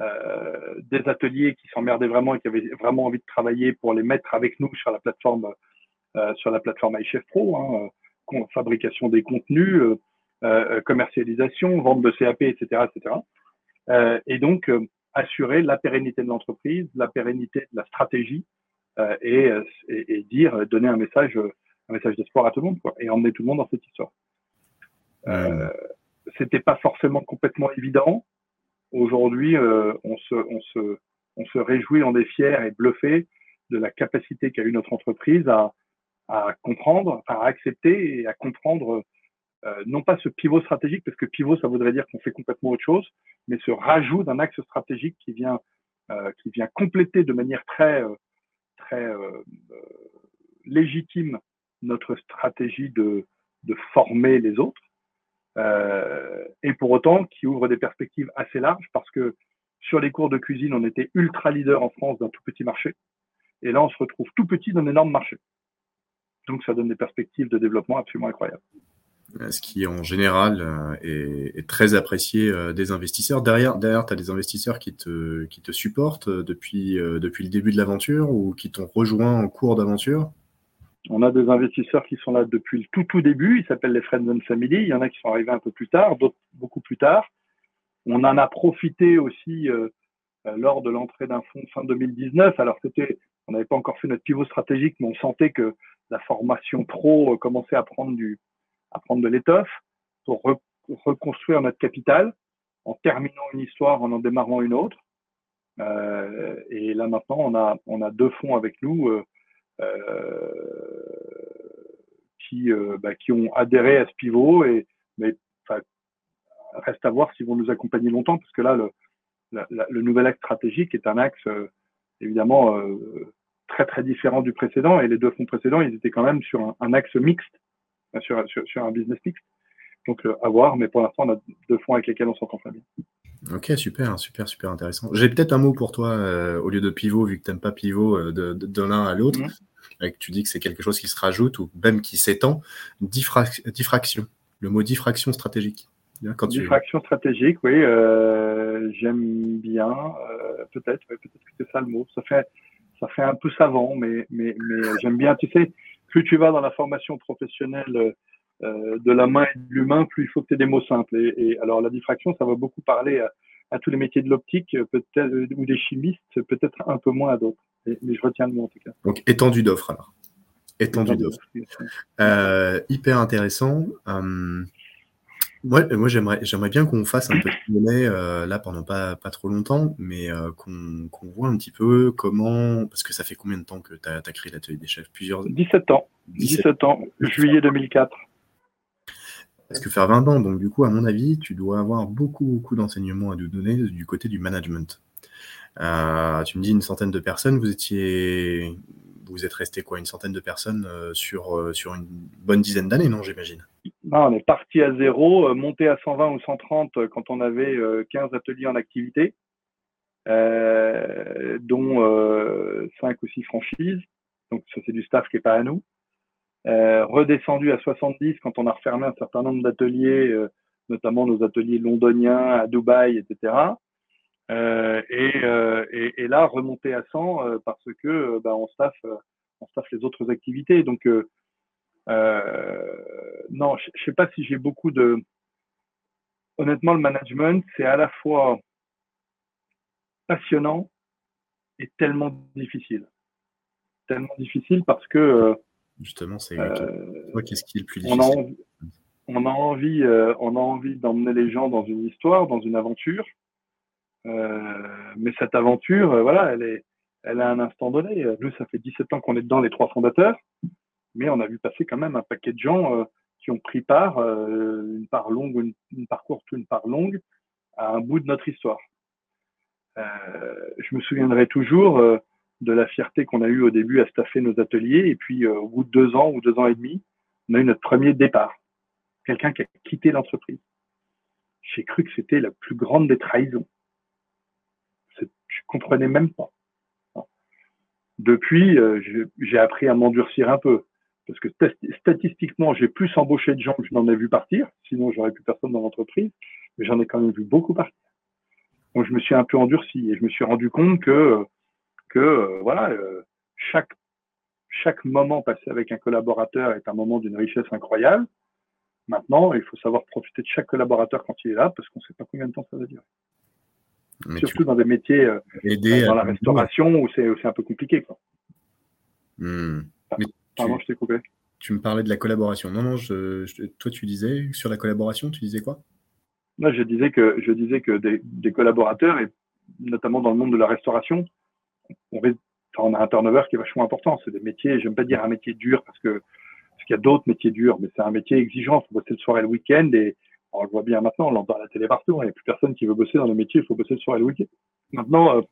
euh, des ateliers qui s'emmerdaient vraiment et qui avaient vraiment envie de travailler pour les mettre avec nous sur la plateforme euh, sur la plateforme iChef Pro, hein, fabrication des contenus, euh, commercialisation, vente de CAP, etc., etc. Euh, et donc euh, assurer la pérennité de l'entreprise, la pérennité de la stratégie et, et, dire, donner un message, un message d'espoir à tout le monde, et emmener tout le monde dans cette histoire. Euh, C'était pas forcément complètement évident. Aujourd'hui, on, se, réjouit, on est fier et bluffé de la capacité qu'a eu notre entreprise à comprendre, à accepter et à comprendre euh, non pas ce pivot stratégique, parce que pivot, ça voudrait dire qu'on fait complètement autre chose, mais ce rajout d'un axe stratégique qui vient, euh, compléter de manière très, euh, très légitime notre stratégie de, de former les autres, et pour autant qui ouvre des perspectives assez larges, parce que sur les cours de cuisine, on était ultra leader en France d'un tout petit marché, et là, on se retrouve tout petit d'un énorme marché. Donc, ça donne des perspectives de développement absolument incroyables. Euh, ce qui en général euh, est, très apprécié euh, des investisseurs. Derrière, derrière tu as des investisseurs qui te, qui te supportent depuis, depuis le début de l'aventure ou qui t'ont rejoint en cours d'aventure? On a des investisseurs qui sont là depuis le tout tout début, ils s'appellent les Friends and Family, il y en a qui sont arrivés un peu plus tard, d'autres beaucoup plus tard. On en a profité aussi lors de l'entrée d'un fonds fin 2019. Alors c'était, on n'avait pas encore fait notre pivot stratégique, mais on sentait que la formation pro commençait à prendre du, à prendre de l'étoffe pour reconstruire notre capital en terminant une histoire, en en démarrant une autre. Euh, et là maintenant, on a, on a deux fonds avec nous euh, euh qui, bah, qui ont adhéré à ce pivot. Et, mais reste à voir s'ils vont nous accompagner longtemps, parce que là, le, nouvel axe stratégique est un axe évidemment très très différent du précédent. Et les deux fonds précédents, ils étaient quand même sur un axe mixte sur, sur, un business mix. Donc euh, à voir, mais pour l'instant, on a deux fonds avec lesquels on s'entend très bien. Ok, super, super, super intéressant. J'ai peut-être un mot pour toi, euh, au lieu de pivot, vu que tu n'aimes pas pivot euh, de, l'un à l'autre, mmh. tu dis que c'est quelque chose qui se rajoute ou même qui s'étend. diffraction, le mot diffraction stratégique. Quand diffraction stratégique, oui, j'aime bien, peut-être, peut-être que c'est ça le mot. Ça fait, ça fait un peu savant, mais, mais, mais j'aime bien, tu sais, plus tu vas dans la formation professionnelle euh, de la main et de l'humain, plus il faut que tu aies des mots simples. Et, alors la diffraction, ça va beaucoup parler à, tous les métiers de l'optique, peut-être ou des chimistes, peut-être un peu moins à d'autres. Mais je retiens le mot en tout cas. Donc étendu d'offres alors. Étendu d'offres. Euh, hyper intéressant. Hum, moi, moi j'aimerais, j'aimerais bien qu'on fasse un peu de monnaie euh, là pendant pas, pas trop longtemps, mais euh, qu'on, qu'on voit un petit peu comment. Parce que ça fait combien de temps que tu as, créé l'atelier des chefs? Plusieurs 17 ans. 17, ans, juillet 2004. Parce que faire 20 ans, donc du coup, à mon avis, tu dois avoir beaucoup, beaucoup d'enseignements à nous donner du côté du management. Euh, tu me dis une centaine de personnes, vous étiez vous êtes resté quoi, une centaine de personnes euh, sur, euh, sur une bonne dizaine d'années, non, j'imagine? Non, on est parti à zéro, euh, monté à 120 ou 130 quand on avait 15 ateliers en activité, dont 5 ou 6 franchises. Donc ça, c'est du staff qui n'est pas à nous. redescendu à 70 quand on a refermé un certain nombre d'ateliers, notamment nos ateliers londoniens à Dubaï, etc. et, là, remonter à 100 parce que bah, on staffe, on staffe les autres activités. Non, je ne sais pas si j'ai beaucoup de. Honnêtement, le management, c'est à la fois passionnant et tellement difficile. Tellement difficile parce que. Justement, c'est. qu'est-ce qui est le plus difficile? on a envie, euh, on a envie d'emmener les gens dans une histoire, dans une aventure. Euh, mais cette aventure, euh, voilà, elle est, elle a un instant donné. Nous, ça fait 17 ans qu'on est dedans, les trois fondateurs, mais on a vu passer quand même un paquet de gens qui ont pris part, une part longue, une, une, part courte, une part longue, à un bout de notre histoire. je me souviendrai toujours de la fierté qu'on a eue au début à staffer nos ateliers, et puis au bout de deux ans ou deux ans et demi, on a eu notre premier départ quelqu'un qui a quitté l'entreprise. J'ai cru que c'était la plus grande des trahisons. Je comprenais même pas. Depuis, euh, j'ai appris à m'endurcir un peu. Parce que statistiquement, j'ai plus embauché de gens que je n'en ai vu partir. Sinon, j'aurais plus personne dans l'entreprise. Mais j'en ai quand même vu beaucoup partir. Donc, je me suis un peu endurci et je me suis rendu compte que, que euh, voilà, euh, chaque, chaque moment passé avec un collaborateur est un moment d'une richesse incroyable. Maintenant, il faut savoir profiter de chaque collaborateur quand il est là, parce qu'on ne sait pas combien de temps ça va durer. Surtout dans des métiers euh, dans la restauration où c'est un peu compliqué. Quoi. Hmm. Pardon, je t'ai coupé. Tu me parlais de la collaboration. Non, non, toi tu disais sur la collaboration, tu disais quoi? Non, je disais que, je disais que des, collaborateurs, et notamment dans le monde de la restauration, on, on a un turnover qui est vachement important. C'est des métiers, j'aime pas dire un métier dur parce que qu'il y a d'autres métiers durs, mais c'est un métier exigeant. Il faut bosser le soir et le week-end. Et on le voit bien maintenant, on l'entend à la télé partout. Il n'y a plus personne qui veut bosser dans le métier, il faut bosser le soir et le week-end. Maintenant, euh,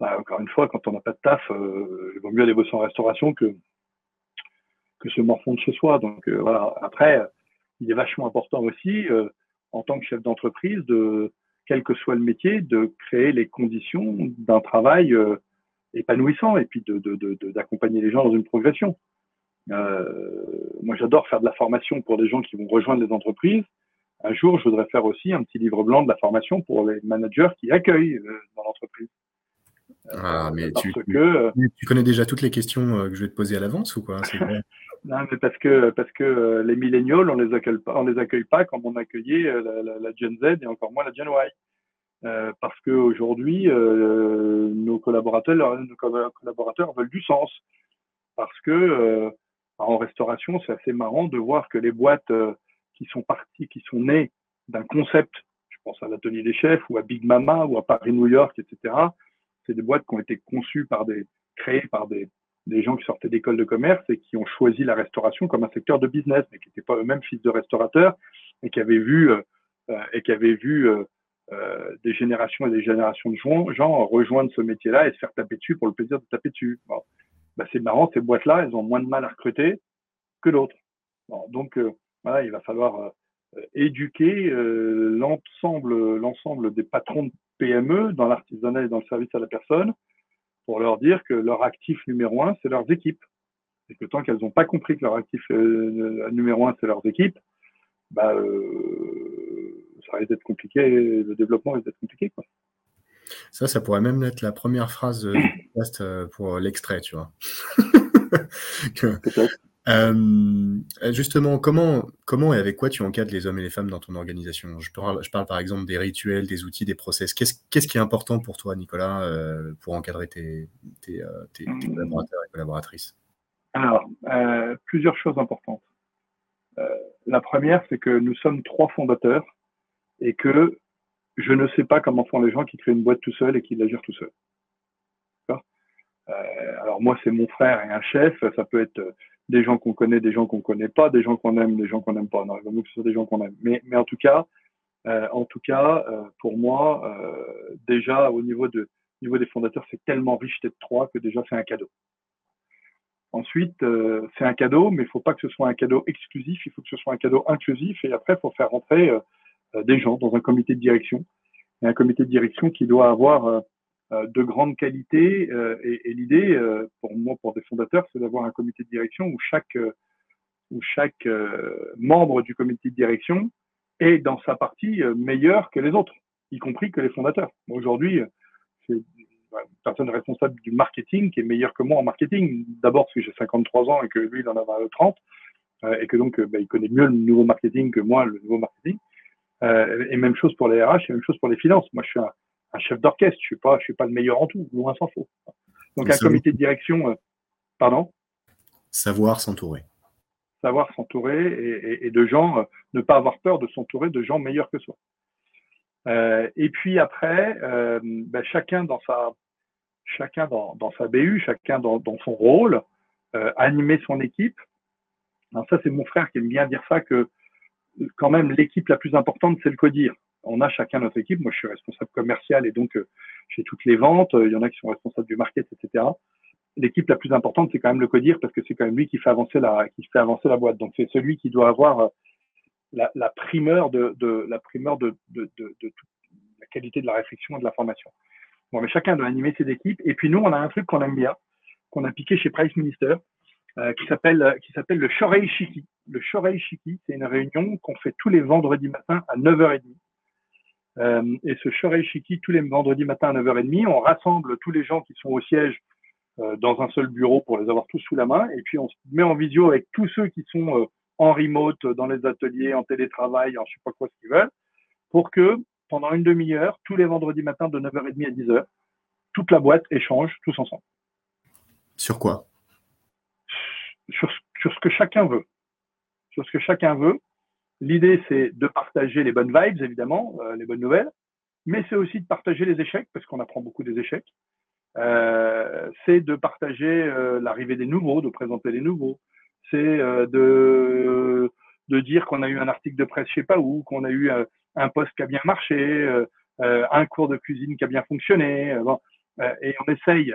bah, encore une fois, quand on n'a pas de taf, euh, il vaut mieux aller bosser en restauration que, que se morfondre chez soi. Donc euh, voilà. Après, il est vachement important aussi, en tant que chef d'entreprise, de quel que soit le métier, de créer les conditions d'un travail épanouissant et puis d'accompagner de, les gens dans une progression. Euh, moi, j'adore faire de la formation pour des gens qui vont rejoindre les entreprises. Un jour, je voudrais faire aussi un petit livre blanc de la formation pour les managers qui accueillent euh, dans l'entreprise. Ah, mais tu, que, tu, connais déjà toutes les questions euh, que je vais te poser à l'avance ou quoi Non, mais parce que parce que les millénials, on les accueille pas, on les accueille pas comme on accueillait la, la, la Gen Z et encore moins la Gen Y. Euh, parce qu'aujourd'hui, euh, nos collaborateurs, nos collaborateurs veulent du sens. Parce que en restauration, c'est assez marrant de voir que les boîtes euh, qui sont parties, qui sont nées d'un concept, je pense à l'atelier des chefs ou à Big Mama ou à Paris New York, etc. C'est des boîtes qui ont été conçues par des, créées par des, gens qui sortaient d'écoles de commerce et qui ont choisi la restauration comme un secteur de business, mais qui n'étaient pas eux-mêmes fils de restaurateurs et qui avaient vu euh, euh euh, des générations et des générations de gens, rejoindre ce métier-là et se faire taper dessus pour le plaisir de taper dessus. Bah, c'est marrant, ces boîtes-là, elles ont moins de mal à recruter que d'autres. donc, il va falloir éduquer l'ensemble, l'ensemble des patrons de PME dans l'artisanat et dans le service à la personne pour leur dire que leur actif numéro un, c'est leurs équipes. Et que tant qu'elles n'ont pas compris que leur actif numéro un, c'est leurs équipes, bah, ça risque d'être compliqué, le développement risque d'être compliqué. Quoi. Ça, ça pourrait même être la première phrase du podcast euh, pour l'extrait, tu vois. Euh, justement, comment, comment et avec quoi tu encadres les hommes et les femmes dans ton organisation? Je parle, je parle par exemple des rituels, des outils, des process. Qu'est-ce, qui est important pour toi, Nicolas, euh, pour encadrer tes, tes, tes, collaborateurs et collaboratrices? Alors, plusieurs choses importantes. la première, c'est que nous sommes trois fondateurs et que je ne sais pas comment font les gens qui créent une boîte tout seul et qui la gèrent tout seul. Euh, alors moi, c'est mon frère et un chef. Ça peut être euh, des gens qu'on connaît, des gens qu'on connaît pas, des gens qu'on aime, des gens qu'on n'aime pas. Non, il vaut mieux que ce soit des gens qu'on aime. Mais, mais en tout cas, euh, en tout cas, euh, pour moi, euh, déjà au niveau de au niveau des fondateurs, c'est tellement riche d'être trois que déjà c'est un cadeau. Ensuite, euh, c'est un cadeau, mais il faut pas que ce soit un cadeau exclusif. Il faut que ce soit un cadeau inclusif. Et après, il faut faire rentrer euh, des gens dans un comité de direction. Et un comité de direction qui doit avoir euh, euh, de grandes qualités. et, et l'idée, pour moi, pour des fondateurs, c'est d'avoir un comité de direction où chaque, membre du comité de direction est dans sa partie meilleur que les autres. y compris que les fondateurs. Aujourd'hui, c'est une personne responsable du marketing qui est meilleure que moi en marketing. D'abord parce que j'ai 53 ans et que lui, il en a 30, euh, et que donc, bah, il connaît mieux le nouveau marketing que moi, le nouveau marketing. Euh, et même chose pour les RH, et même chose pour les finances. Moi, je suis un, un chef d'orchestre, je suis pas, je suis pas le meilleur en tout, loin s'en faut. Donc, un comité de direction, euh, pardon? Savoir s'entourer. Savoir s'entourer et, et, de gens, euh, ne pas avoir peur de s'entourer de gens meilleurs que soi. Euh, et puis après, ben, chacun dans sa, chacun dans, dans sa BU, chacun dans, dans son rôle, animer son équipe. Alors ça, c'est mon frère qui aime bien dire ça que quand même l'équipe la plus importante, c'est le codir. On a chacun notre équipe. Moi, je suis responsable commercial et donc euh, j'ai toutes les ventes. Il y en a qui sont responsables du market, etc. L'équipe la plus importante, c'est quand même le codir parce que c'est quand même lui qui fait avancer la, boîte. Donc c'est celui qui doit avoir euh, la, primeur de, la primeur de, la qualité de la réflexion et de la formation. Bon, mais chacun doit animer ses équipes. Et puis nous, on a un truc qu'on aime bien, qu'on a piqué chez Price Minister, euh, qui s'appelle qui s'appelle le Shorei Shiki. Le Shorei Shiki, c'est une réunion qu'on fait tous les vendredis matins à 9h30. Euh, et ce Shorei Shiki, tous les vendredis matins à 9h30, on rassemble tous les gens qui sont au siège euh, dans un seul bureau pour les avoir tous sous la main. Et puis on se met en visio avec tous ceux qui sont euh, en remote, dans les ateliers, en télétravail, en je sais pas quoi ce qu'ils veulent, pour que pendant une demi-heure, tous les vendredis matins de 9h30 à 10h, toute la boîte échange tous ensemble. Sur quoi? Sur, sur ce que chacun veut. Sur ce que chacun veut. L'idée, c'est de partager les bonnes vibes, évidemment, euh, les bonnes nouvelles, mais c'est aussi de partager les échecs, parce qu'on apprend beaucoup des échecs. Euh, c'est de partager euh, l'arrivée des nouveaux, de présenter les nouveaux. C'est de, dire qu'on a eu un article de presse, je sais pas où, qu'on a eu un poste qui a bien marché, un cours de cuisine qui a bien fonctionné. Et on essaye,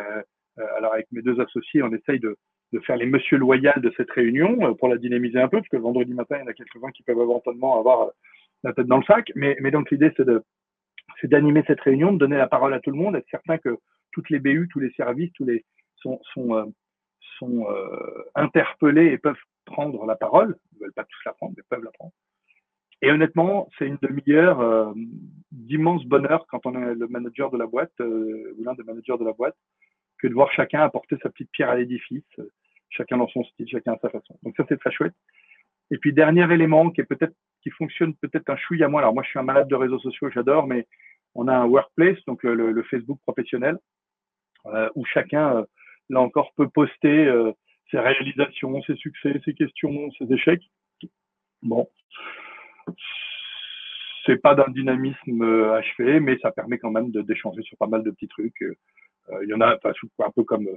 alors avec mes deux associés, on essaye de, de faire les monsieur loyal de cette réunion euh, pour la dynamiser un peu, parce que le vendredi matin, il y en a quelques-uns qui peuvent éventuellement avoir euh, la tête dans le sac. Mais, donc l'idée, c'est d'animer cette réunion, de donner la parole à tout le monde, être certain que toutes les BU, tous les services, sont euh, interpellés et peuvent prendre la parole. Ils ne veulent pas tous la prendre, mais peuvent la prendre. Et honnêtement, c'est une demi-heure d'immense bonheur quand on est le manager de la boîte ou l'un des managers de la boîte que de voir chacun apporter sa petite pierre à l'édifice, chacun dans son style, chacun à sa façon. Donc ça, c'est très chouette. Et puis, dernier élément qui est peut-être, qui fonctionne peut-être un chouïa à moi. Alors, moi, je suis un malade de réseaux sociaux, j'adore, mais on a un workplace, donc le, le Facebook professionnel, euh, où chacun, euh, là encore, peut poster euh, ses réalisations, ses succès, ses questions, ses échecs. Bon. C'est pas d'un dynamisme euh, achevé, mais ça permet quand même d'échanger sur pas mal de petits trucs. Euh, il y en a, un peu comme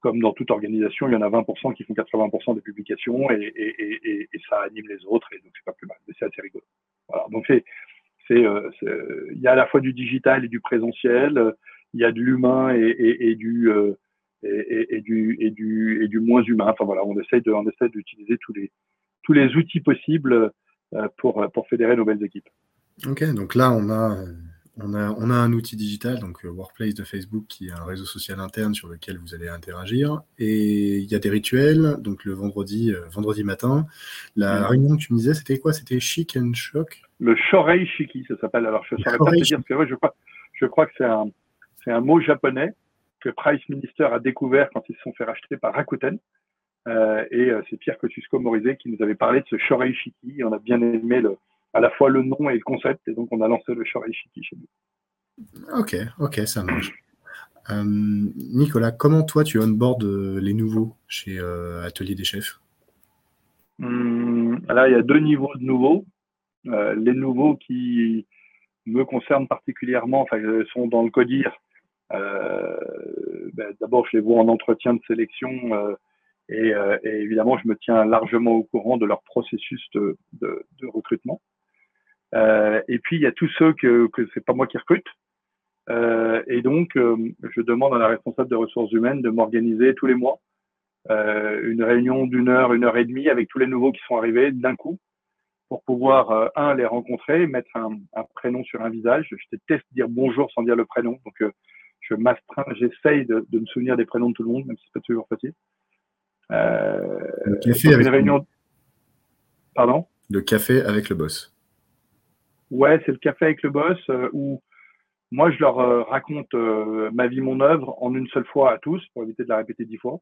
comme dans toute organisation, il y en a 20% qui font 80% des publications et, et, et, ça anime les autres et donc c'est pas plus mal, mais c'est assez rigolo. Voilà. Donc c'est, c'est, euh, il y a à la fois du digital et du présentiel, il y a de l'humain et, du euh, et, du et du et du moins humain. Enfin voilà, on essaye de on essaie d'utiliser tous les tous les outils possibles euh, pour pour fédérer nos belles équipes. Ok, donc là on a on a, on a un outil digital, donc euh, Workplace de Facebook, qui est un réseau social interne sur lequel vous allez interagir. Et il y a des rituels, donc le vendredi, euh, vendredi matin. La réunion que tu me disais, c'était quoi? C'était Chic and Shock Le Shorei Shiki, ça s'appelle. Alors, je ne saurais pas te dire, c'est vrai, je crois, je crois que c'est un, mot japonais que Price Minister a découvert quand ils se sont fait racheter par Rakuten. Euh, et c'est Pierre Kosciusko Morizet qui nous avait parlé de ce Shorei Shiki. On a bien aimé le, à la fois le nom et le concept, et donc on a lancé le Shorei Shiki chez nous. Ok, ok, ça marche. Euh, Nicolas, comment toi tu onboardes les nouveaux chez euh, Atelier des chefs? Hum, Là, il y a deux niveaux de nouveaux. Euh, les nouveaux qui me concernent particulièrement, enfin, sont dans le CODIR. Euh, ben, D'abord, je les vois en entretien de sélection euh, et, euh, et, évidemment, je me tiens largement au courant de leur processus de, de, de recrutement. Euh, et puis il y a tous ceux que que c'est pas moi qui recrute. Euh, et donc euh, je demande à la responsable des ressources humaines de m'organiser tous les mois une réunion d'une heure, une heure et demie avec tous les nouveaux qui sont arrivés d'un coup pour pouvoir un les rencontrer, mettre un, un, prénom sur un visage. Je déteste dire bonjour sans dire le prénom, donc je m'astreins, j'essaye de, de, me souvenir des prénoms de tout le monde, même si c'est pas toujours facile. Euh, le café avec une réunion. Pardon? Le café avec le boss. Ouais, c'est le café avec le boss euh, où Moi, je leur euh, raconte euh, ma vie, mon œuvre en une seule fois à tous pour éviter de la répéter dix fois.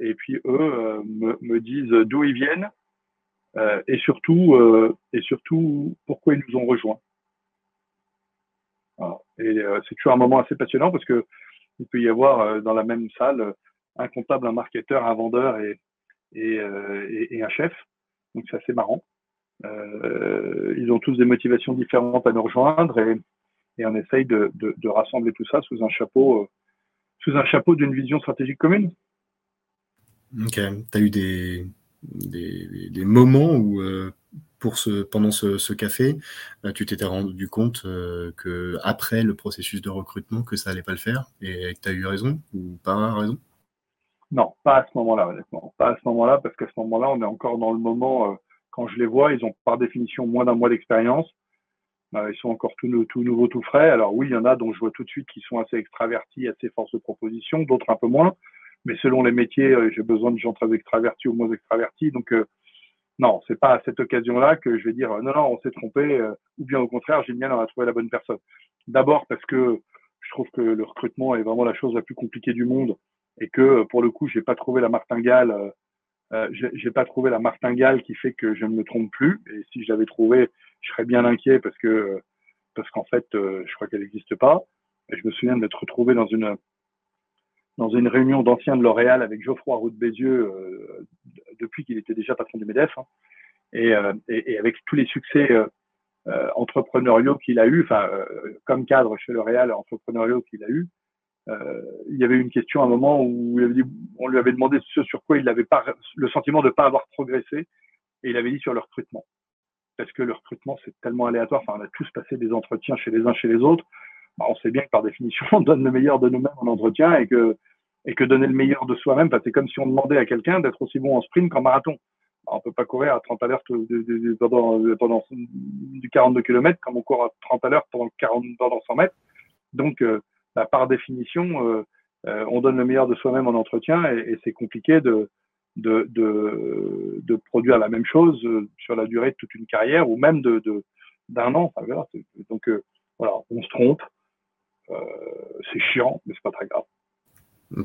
Et puis eux me, disent d'où ils viennent et surtout et surtout pourquoi ils nous ont rejoints. Et c'est toujours un moment assez passionnant parce que il peut y avoir dans la même salle un comptable, un marketeur, un vendeur et, et un chef. Donc c'est assez marrant. Euh, ils ont tous des motivations différentes à nous rejoindre et, et on essaye de, de, de, rassembler tout ça sous un chapeau, euh, sous un chapeau d'une vision stratégique commune. Ok. Tu as eu des, des, des, moments où, euh, pour ce, pendant ce, ce café, tu t'étais rendu compte que après le processus de recrutement, que ça allait pas le faire et que tu as eu raison ou pas raison? Non, pas à ce moment-là, honnêtement. Pas à ce moment-là, parce qu'à ce moment-là, on est encore dans le moment, quand je les vois, ils ont par définition moins d'un mois d'expérience. Euh, ils sont encore tout, tout nouveaux, tout frais. Alors oui, il y en a dont je vois tout de suite qui sont assez extravertis, assez force de proposition, d'autres un peu moins. Mais selon les métiers, euh, j'ai besoin de gens très extravertis ou moins extravertis. Donc euh, non, c'est pas à cette occasion-là que je vais dire non, non, on s'est trompé, ou bien au contraire, génial, on a trouvé la bonne personne. D'abord parce que je trouve que le recrutement est vraiment la chose la plus compliquée du monde et que pour le coup, j'ai pas trouvé la martingale. Euh, j'ai pas trouvé la martingale qui fait que je ne me trompe plus. Et si je l'avais trouvé, je serais bien inquiet parce que parce qu'en fait, euh, je crois qu'elle n'existe pas. Je me souviens d'être retrouvé dans une dans une réunion d'anciens de L'Oréal avec Geoffroy Roux de Bézieux euh, depuis qu'il était déjà patron du Medef hein, et, euh, et, et, avec tous les succès euh, euh entrepreneuriaux qu'il a eu, enfin comme cadre chez L'Oréal entrepreneuriaux qu'il a eu. Il y avait une question à un moment où on lui avait demandé ce sur quoi il avait pas le sentiment de ne pas avoir progressé et il avait dit sur le recrutement parce que le recrutement, c'est tellement aléatoire. Enfin, on a tous passé des entretiens chez les uns, chez les autres. Bah, on sait bien que par définition, on donne le meilleur de nous-mêmes en entretien et que, et que donner le meilleur de soi-même, bah, c'est comme si on demandait à quelqu'un d'être aussi bon en sprint qu'en marathon. Bah, on peut pas courir à 30 à l'heure pendant, pendant du 42 km comme on court à 30 à l'heure pendant, 40, pendant 100 mètres. Donc, euh, bah, par définition, euh, euh, on donne le meilleur de soi-même en entretien et, et c'est compliqué de, de, de, de, produire la même chose euh, sur la durée de toute une carrière ou même de d'un an. Enfin, voilà. Donc voilà, on se trompe. C'est chiant, mais c'est pas très grave.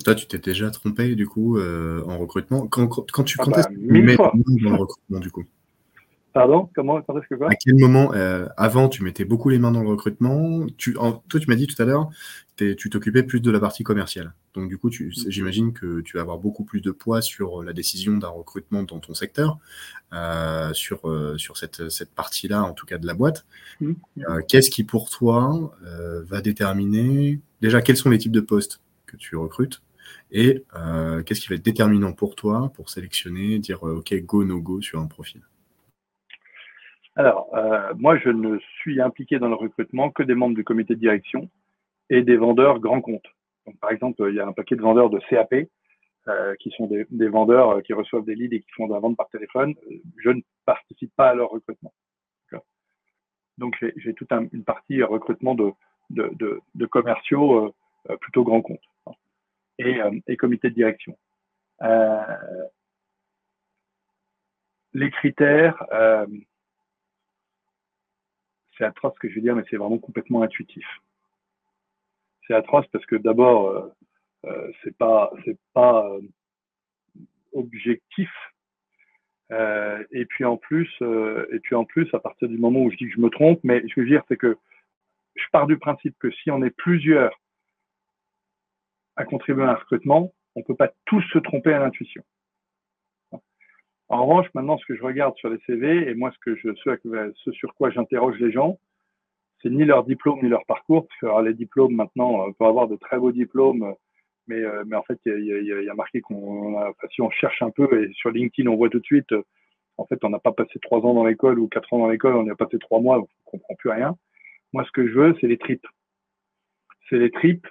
Toi, tu t'es déjà trompé du coup euh, en recrutement. Quand, quand tu ah bah, mille fois. dans le recrutement du coup? Pardon Comment Quand est-ce que quoi? À quel moment euh, Avant, tu mettais beaucoup les mains dans le recrutement? Tu, en, toi, tu m'as dit tout à l'heure, tu t'occupais plus de la partie commerciale. Donc, du coup, tu, j'imagine que tu vas avoir beaucoup plus de poids sur la décision d'un recrutement dans ton secteur, euh, sur, euh, sur cette, cette partie-là, en tout cas de la boîte. Mmh. Euh, Qu'est-ce qui, pour toi, euh, va déterminer déjà quels sont les types de postes que tu recrutes? Et euh, qu'est-ce qui va être déterminant pour toi pour sélectionner, dire OK, go, no go sur un profil? Alors, euh, moi, je ne suis impliqué dans le recrutement que des membres du comité de direction et des vendeurs grands comptes. Donc, par exemple, il y a un paquet de vendeurs de CAP euh, qui sont des, vendeurs euh, qui reçoivent des leads et qui font de la vente par téléphone. Je ne participe pas à leur recrutement. Donc, j'ai toute un, une partie recrutement de, de, de, commerciaux plutôt grands comptes et, euh, et comité de direction. Les critères, c'est atroce ce que je veux dire, mais c'est vraiment complètement intuitif. C'est atroce parce que d'abord, euh, euh, c'est pas, c'est pas euh, objectif. Et puis en plus, et puis en plus, à partir du moment où je dis que je me trompe, mais je veux dire, c'est que je pars du principe que si on est plusieurs à contribuer à un recrutement, on peut pas tous se tromper à l'intuition. En revanche, maintenant, ce que je regarde sur les CV, et moi, ce, que je, ce, sur quoi j'interroge les gens, c'est ni leur diplôme ni leur parcours, parce que les diplômes, maintenant, on peut avoir de très beaux diplômes, mais, euh, en fait, il y a, marqué qu'on a, enfin, si on cherche un peu, et sur LinkedIn, on voit tout de suite, en fait, on n'a pas passé trois ans dans l'école ou quatre ans dans l'école, on y a passé trois mois, on comprend plus rien. Moi, ce que je veux, c'est les tripes. C'est les tripes,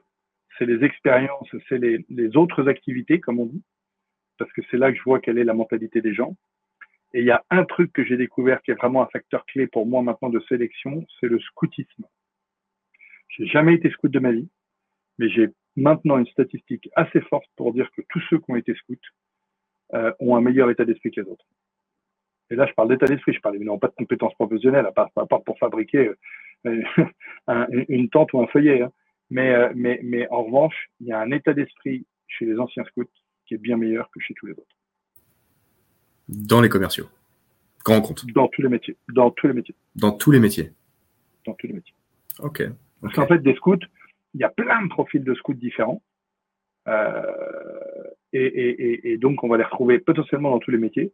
c'est les expériences, c'est les autres activités, comme on dit parce que c'est là que je vois quelle est la mentalité des gens. Et il y a un truc que j'ai découvert qui est vraiment un facteur clé pour moi maintenant de sélection, c'est le scoutisme. J'ai jamais été scout de ma vie, mais j'ai maintenant une statistique assez forte pour dire que tous ceux qui ont été scouts euh, ont un meilleur état d'esprit que les autres. Et là, je parle d'état d'esprit, je parle évidemment pas de compétences professionnelles, à part, pour fabriquer une tente ou un feuillet. Hein. Euh, mais en revanche, il y a un état d'esprit chez les anciens scouts qui est bien meilleur que chez tous les autres. Dans les commerciaux. Grand compte. Dans tous les métiers. Dans tous les métiers. Dans tous les métiers. Dans tous les métiers. Ok. Parce qu'en fait, des scouts, il y a plein de profils de scouts différents. Euh, et, et, et, donc, on va les retrouver potentiellement dans tous les métiers.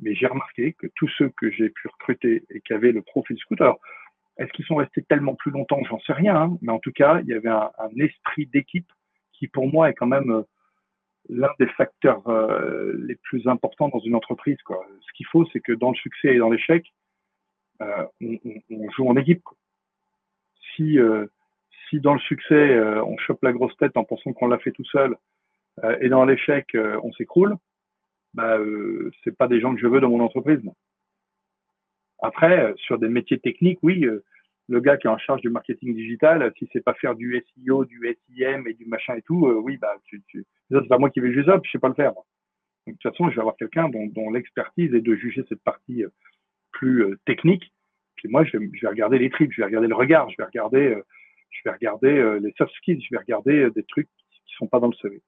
Mais j'ai remarqué que tous ceux que j'ai pu recruter et qui avaient le profil scout, alors, est-ce qu'ils sont restés tellement plus longtemps? J'en sais rien. Hein. mais en tout cas, il y avait un, un esprit d'équipe qui, pour moi, est quand même euh, l'un des facteurs euh, les plus importants dans une entreprise. Quoi. Ce qu'il faut, c'est que dans le succès et dans l'échec, euh, on, on, joue en équipe. Quoi. Si, euh, si dans le succès, euh, on chope la grosse tête en pensant qu'on l'a fait tout seul, et dans l'échec, on s'écroule, bah, c'est pas des gens que je veux dans mon entreprise. Après, sur des métiers techniques, oui, le gars qui est en charge du marketing digital, si c'est pas faire du SEO, du SIM et du machin et tout, euh, oui, bah, tu, tu, c'est pas moi qui vais juger ça, puis je sais pas le faire. Donc, de toute façon, je vais avoir quelqu'un dont, dont l'expertise est de juger cette partie euh, plus euh, technique. Puis moi, je vais, je vais, regarder les tripes, je vais regarder le regard, je vais regarder, je vais regarder les soft skills, je vais regarder des trucs qui sont pas dans le CV.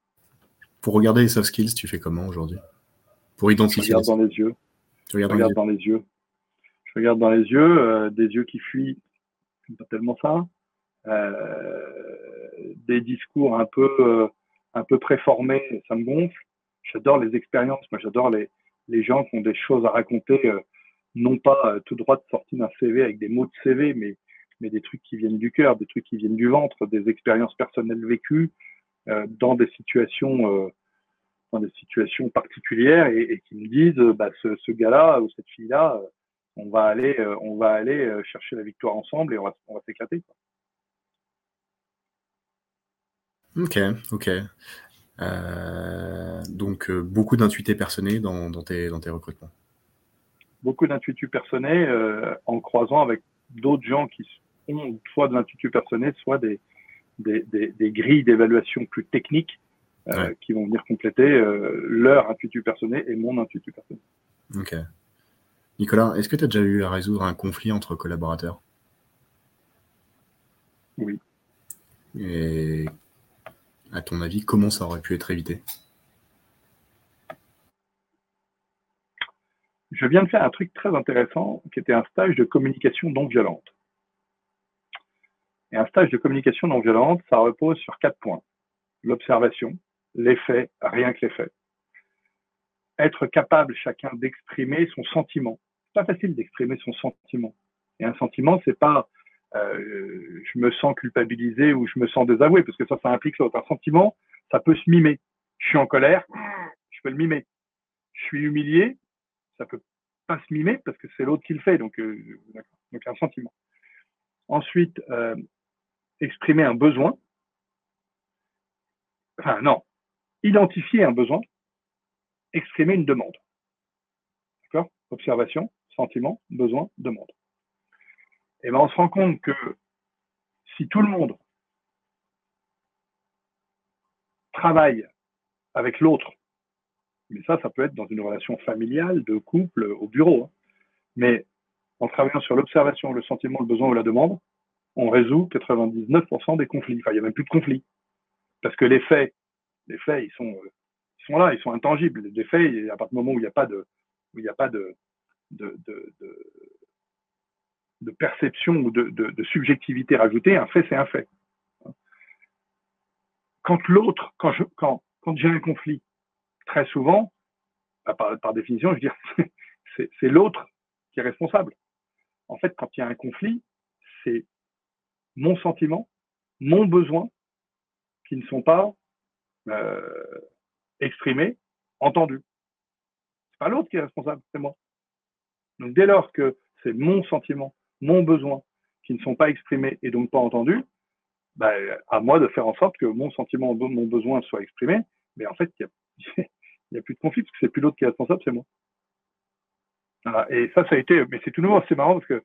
Pour regarder les soft skills, tu fais comment aujourd'hui? Pour identifier. Je regarde dans les yeux. Tu regardes je regarde dans les yeux. Je regarde dans les yeux, des yeux qui fuient pas tellement ça. Euh, des discours un peu, euh, un peu préformés, ça me gonfle. J'adore les expériences. Moi, j'adore les, les gens qui ont des choses à raconter, euh, non pas tout droit de sortir d'un CV avec des mots de CV, mais, mais des trucs qui viennent du cœur, des trucs qui viennent du ventre, des expériences personnelles vécues dans des situations dans des situations particulières et, qui me disent bah, ce, ce gars-là ou cette fille-là, on va aller, euh, on va aller euh, chercher la victoire ensemble et on va, on va s'éclater. Ok, ok. Euh, donc beaucoup d'intuités personnés dans, dans, tes, dans tes recrutements. Beaucoup d'intuitus personnés en croisant avec d'autres gens qui ont soit de l'intuitu personnel, soit des, des, des, grilles d'évaluation plus techniques qui vont venir compléter leur intuitu personnel et mon intuitu personnel. Ok. Nicolas, est-ce que tu as déjà eu à résoudre un conflit entre collaborateurs? Oui. Et à ton avis, comment ça aurait pu être évité? Je viens de faire un truc très intéressant qui était un stage de communication non violente. Et un stage de communication non violente, ça repose sur quatre points. L'observation, les faits, rien que les faits. Être capable chacun d'exprimer son sentiment pas facile d'exprimer son sentiment. Et un sentiment, c'est pas je me sens culpabilisé ou je me sens désavoué, parce que ça, ça implique l'autre. Un sentiment, ça peut se mimer. Je suis en colère, je peux le mimer. Je suis humilié, ça peut pas se mimer parce que c'est l'autre qui le fait. Donc, euh, donc un sentiment. Ensuite, euh, exprimer un besoin. Enfin, non. Identifier un besoin. Exprimer une demande. D'accord? Observation sentiment, besoin, demande. Et ben on se rend compte que si tout le monde travaille avec l'autre, mais ça, ça peut être dans une relation familiale, de couple, au bureau, hein. mais en travaillant sur l'observation, le sentiment, le besoin ou la demande, on résout 99% des conflits. Enfin, il n'y a même plus de conflits. Parce que les faits, les faits, ils sont, ils sont là, ils sont intangibles. Les faits, à partir du moment où il n'y a pas de, où il n'y a pas de, de, de, de, perception ou de, de, subjectivité rajoutée, un fait, c'est un fait. Quand l'autre, quand je, quand, quand j'ai un conflit, très souvent, bah, par, par définition, je veux dire, c'est l'autre qui est responsable. En fait, quand il y a un conflit, c'est mon sentiment, mon besoin, qui ne sont pas euh, exprimés, entendus. C'est pas l'autre qui est responsable, c'est moi. Donc dès lors que c'est mon sentiment, mon besoin qui ne sont pas exprimés et donc pas entendus, bah, à moi de faire en sorte que mon sentiment, mon besoin soit exprimé. Mais en fait, il n'y a, plus de conflit parce que c'est plus l'autre qui est responsable, c'est moi. Et ça, ça a été, mais c'est tout nouveau, c'est marrant parce que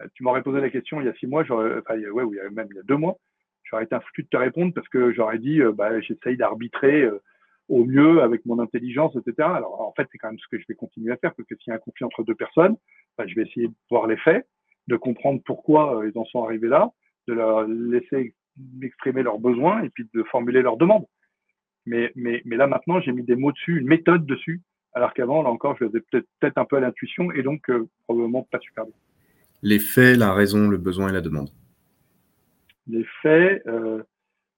euh, tu m'aurais posé la question il y a six mois, enfin, ou même il y a deux mois, j'aurais été un foutu de te répondre parce que j'aurais dit, euh, bah, j'essaye d'arbitrer euh, au mieux avec mon intelligence, etc. Alors en fait, c'est quand même ce que je vais continuer à faire, parce que s'il y a un conflit entre deux personnes, bah, je vais essayer de voir les faits, de comprendre pourquoi ils en sont arrivés là, de leur laisser exprimer leurs besoins et puis de formuler leurs demandes. Mais, mais, mais là maintenant, j'ai mis des mots dessus, une méthode dessus, alors qu'avant, là encore, je faisais peut-être peut un peu à l'intuition et donc probablement pas super bien. Les faits, la raison, le besoin et la demande. Les faits, euh,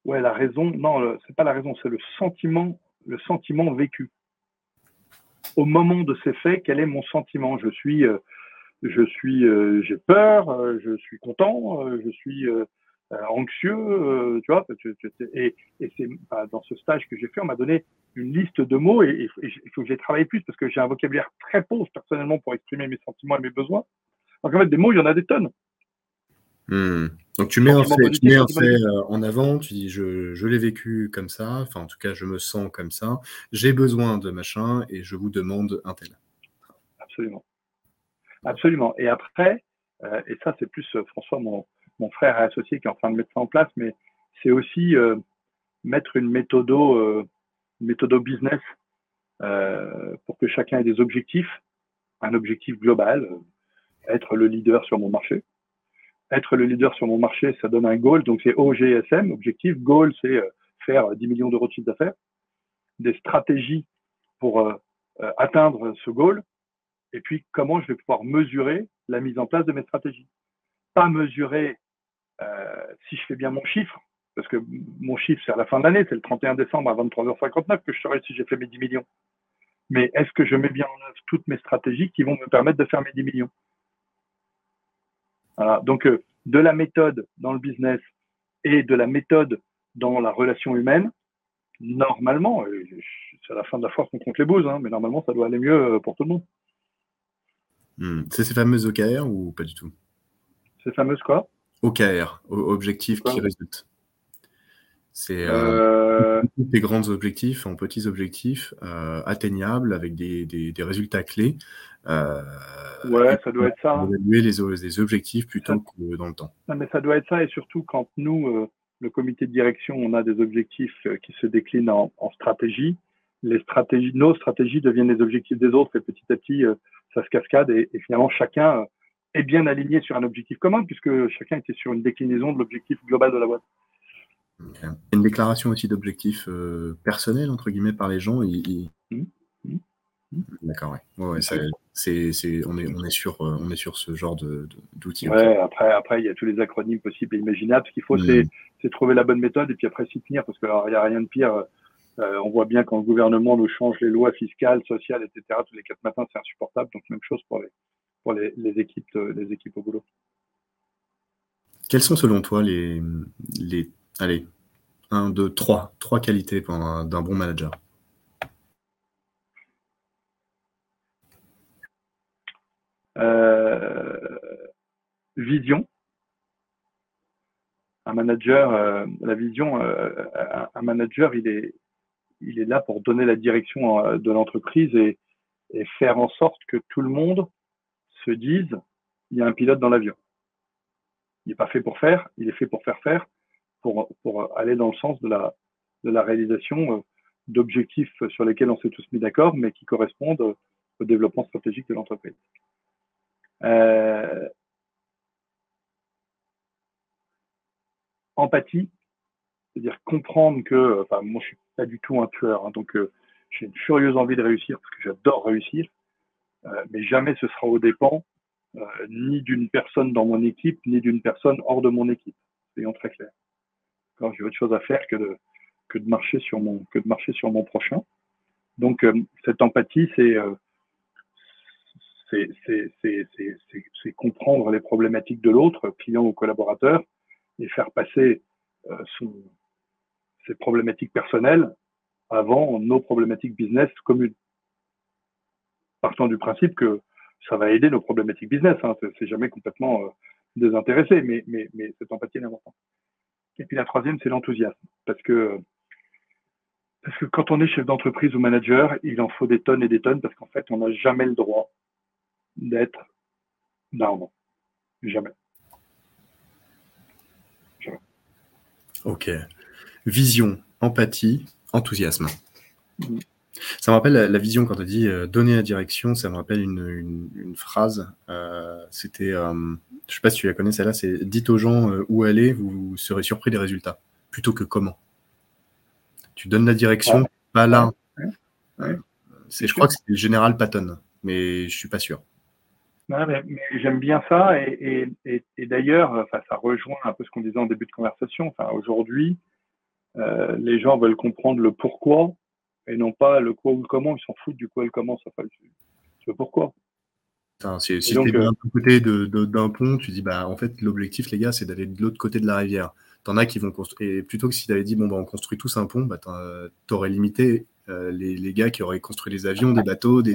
ouais, la raison, non, c'est pas la raison, c'est le sentiment, le sentiment vécu. Au moment de ces faits, quel est mon sentiment? Je suis, euh, je suis, euh, j'ai peur, euh, je suis content, euh, je suis anxieux, tu vois. Et, et c'est bah, dans ce stage que j'ai fait, on m'a donné une liste de mots et il faut que j'ai travaillé plus parce que j'ai un vocabulaire très pauvre personnellement pour exprimer mes sentiments et mes besoins. Donc en fait, des mots, il y en a des tonnes. Hmm. Donc tu mets un fait, tu mets un fait en avant, tu dis je, je l'ai vécu comme ça, enfin en tout cas je me sens comme ça, j'ai besoin de machin et je vous demande un tel. Absolument. Absolument. Et après, euh, et ça c'est plus euh, François, mon, mon frère et associé qui est en train de mettre ça en place, mais c'est aussi euh, mettre une méthodo, euh, méthodo business pour que chacun ait des objectifs, un objectif global, être le leader sur mon marché. Être le leader sur mon marché, ça donne un goal, donc c'est OGSM, objectif. Goal, c'est euh, faire 10 millions d'euros de chiffre d'affaires. Des stratégies pour euh, euh, atteindre ce goal. Et puis, comment je vais pouvoir mesurer la mise en place de mes stratégies? Pas mesurer si je fais bien mon chiffre, parce que mon chiffre, c'est à la fin de l'année, c'est le 31 décembre à 23h59 que je saurai si j'ai fait mes 10 millions. Mais est-ce que je mets bien en œuvre toutes mes stratégies qui vont me permettre de faire mes 10 millions? Donc, euh, de la méthode dans le business et de la méthode dans la relation humaine, normalement, euh, c'est à la fin de la force qu'on compte les bouses, hein, mais normalement, ça doit aller mieux euh, pour tout le monde. Hmm. C'est ces fameuses OKR ou pas du tout? Ces fameuses quoi? OKR, objectifs qui résultent. C'est euh... des grands objectifs en petits objectifs atteignables avec des, des résultats clés. Euh, ouais, ça doit être ça. Évaluer les, les, objectifs plutôt que dans le temps. Non, mais ça doit être ça, et surtout quand nous, euh, le comité de direction, on a des objectifs euh, qui se déclinent en, en, stratégie. Les stratégies, nos stratégies deviennent les objectifs des autres, et petit à petit, ça se cascade, et, et finalement, chacun est bien aligné sur un objectif commun, puisque chacun était sur une déclinaison de l'objectif global de la boîte. Une déclaration aussi d'objectifs personnels, entre guillemets, par les gens. Ils, mmh. D'accord, ouais. ouais, c'est, c'est, on, est, on, est sur, euh, on est sur ce genre de, d'outils. Ouais, après, après, il y a tous les acronymes possibles et imaginables. Ce qu'il faut, c'est, mmh. trouver la bonne méthode et puis après s'y tenir, parce qu'il n'y a rien de pire. Euh, on voit bien quand le gouvernement nous change les lois fiscales, sociales, etc. Tous les quatre matins, c'est insupportable. Donc, même chose pour les, pour les, les équipes, euh, les équipes au boulot. Quelles sont selon toi les, les allez, un, deux, trois, trois qualités d'un bon manager? Euh, vision. Un manager, euh, la vision, euh, un manager, il est, il est là pour donner la direction de l'entreprise et, faire en sorte que tout le monde se dise il y a un pilote dans l'avion. Il n'est pas fait pour faire, il est fait pour faire faire, pour, aller dans le sens de la, réalisation d'objectifs sur lesquels on s'est tous mis d'accord, mais qui correspondent au développement stratégique de l'entreprise. Euh, empathie, c'est-à-dire comprendre que, enfin, moi je suis pas du tout un tueur, hein, donc euh, j'ai une furieuse envie de réussir parce que j'adore réussir, euh, mais jamais ce sera au dépens euh, ni d'une personne dans mon équipe, ni d'une personne hors de mon équipe. Soyons très clairs. Quand j'ai autre chose à faire que de que de marcher sur mon que de marcher sur mon prochain. Donc cette empathie, c'est c'est comprendre les problématiques de l'autre, client ou collaborateur, et faire passer euh, son, ses problématiques personnelles avant nos problématiques business communes. Partant du principe que ça va aider nos problématiques business, hein, c'est jamais complètement euh, désintéressé, mais, mais, cette empathie est importante. Et puis la troisième, c'est l'enthousiasme, parce que parce que quand on est chef d'entreprise ou manager, il en faut des tonnes et des tonnes, parce qu'en fait, on n'a jamais le droit d'être non, Jamais. Jamais. Ok. Vision, empathie, enthousiasme. Ça me rappelle la, vision quand tu dit euh, donner la direction, ça me rappelle une, une, phrase. Euh, C'était, euh, Je sais pas si tu la connais, celle-là, c'est dites aux gens euh, où aller, vous serez surpris des résultats, plutôt que comment. Tu donnes la direction, pas là. C'est, je crois que c'est le général Patton, mais je suis pas sûr. mais, j'aime bien ça, et, d'ailleurs, ça rejoint un peu ce qu'on disait en début de conversation. Enfin, aujourd'hui, euh, les gens veulent comprendre le pourquoi et non pas le quoi ou le comment. Ils s'en foutent du quoi et le comment. Ça fait le pourquoi. si tu es d'un côté d'un pont, tu dis bah en fait l'objectif les gars c'est d'aller de l'autre côté de la rivière. T'en as qui vont construire. Et plutôt que si tu avais dit bon bah on construit tous un pont, bah t'aurais limité euh, les, les, gars qui auraient construit des avions, des bateaux, des.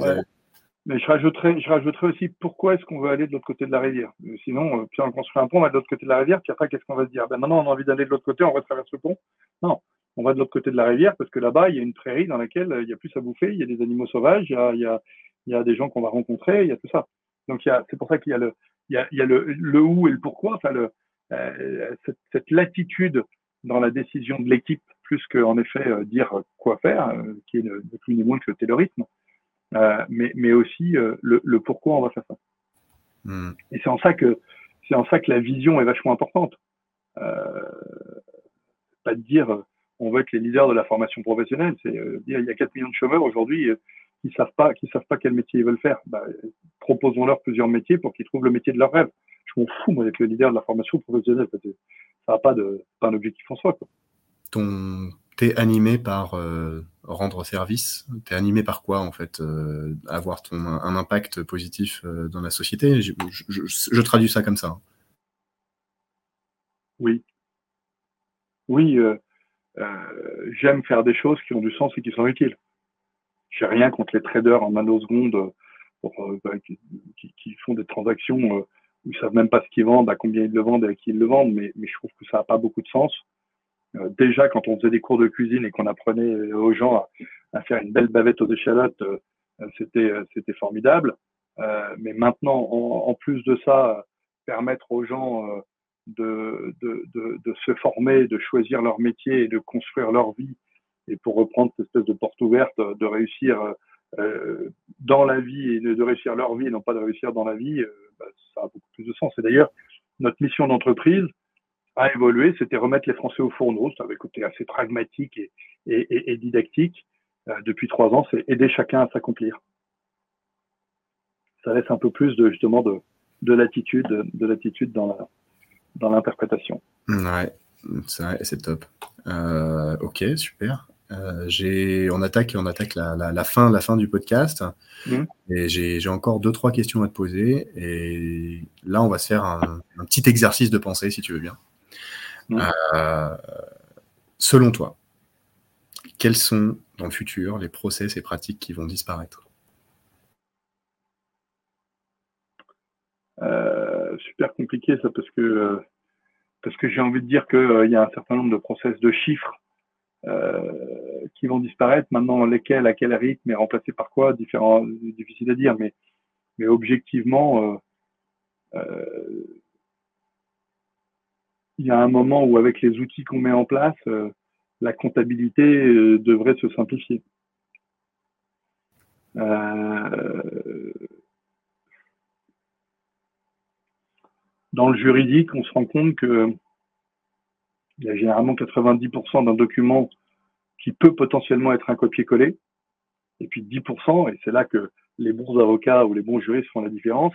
Mais je rajouterais, je rajouterais aussi pourquoi est-ce qu'on veut aller de l'autre côté de la rivière. Sinon, euh, puis on construit un pont, on va de l'autre côté de la rivière, puis après, qu'est-ce qu'on va se dire Ben non, on a envie d'aller de l'autre côté, on va traverser le pont. Non, on va de l'autre côté de la rivière parce que là-bas, il y a une prairie dans laquelle euh, il y a plus à bouffer, il y a des animaux sauvages, il y a, il y a, il y a des gens qu'on va rencontrer, il y a tout ça. Donc, c'est pour ça qu'il y a le, il y a, il y a le, le où et le pourquoi, enfin, le, euh, cette, cette, latitude dans la décision de l'équipe, plus qu'en effet dire quoi faire, qui est ne, plus ni moins que le terrorisme. Euh, mais, mais aussi euh, le, le, pourquoi on va faire ça. Hmm. Et c'est en ça que c'est en ça que la vision est vachement importante. Euh, pas de dire on veut être les leaders de la formation professionnelle, c'est dire il y a 4 millions de chômeurs aujourd'hui qui savent pas qui savent pas quel métier ils veulent faire. Bah, proposons-leur plusieurs métiers pour qu'ils trouvent le métier de leur rêve. Je m'en fous moi d'être le leader de la formation professionnelle. Ça n'a pas de pas un objectif en soi. Quoi. Ton t'es animé par euh, rendre service? T'es animé par quoi, en fait euh, Avoir ton, un impact positif euh, dans la société? Je, traduis ça comme ça. Hein. Oui. Oui, j'aime faire des choses qui ont du sens et qui sont utiles. J'ai rien contre les traders en nanosecondes bah, qui, qui, font des transactions où ils savent même pas ce qu'ils vendent, à combien ils le vendent et à qui ils le vendent, mais, mais je trouve que ça n'a pas beaucoup de sens. Euh, déjà, quand on faisait des cours de cuisine et qu'on apprenait aux gens à, faire une belle bavette aux échalotes, euh, c'était formidable. Euh, mais maintenant, en, plus de ça, permettre aux gens de, se former, de choisir leur métier et de construire leur vie, et pour reprendre cette espèce de porte ouverte, de réussir euh, dans la vie et de, réussir leur vie, et non pas de réussir dans la vie, bah, ça a beaucoup plus de sens. Et d'ailleurs, notre mission d'entreprise, a évolué, c'était remettre les Français au fourneau. Ça avait côté assez pragmatique et, et, et didactique. Euh, depuis trois ans, c'est aider chacun à s'accomplir. Ça laisse un peu plus de justement de, de l'attitude, de l'attitude dans la, dans l'interprétation. Ouais, c'est top. Euh, ok, super. Euh, j'ai, on attaque, on attaque la, la, la, fin, la fin du podcast. Mmh. Et j'ai encore deux, trois questions à te poser. Et là, on va se faire un, un petit exercice de pensée, si tu veux bien. Euh, selon toi, quels sont dans le futur les process et pratiques qui vont disparaître? Euh, Super compliqué ça parce que euh, parce que j'ai envie de dire qu'il y a un certain nombre de process de chiffres qui vont disparaître. Maintenant, lesquels, à quel rythme et remplacés par quoi, différent, difficile à dire, mais mais objectivement, il y a un moment où avec les outils qu'on met en place, euh, la comptabilité euh, devrait se simplifier. Euh, dans le juridique, on se rend compte que il y a généralement 90% d'un document qui peut potentiellement être un copier-coller, et puis 10%, et c'est là que les bons avocats ou les bons juristes font la différence,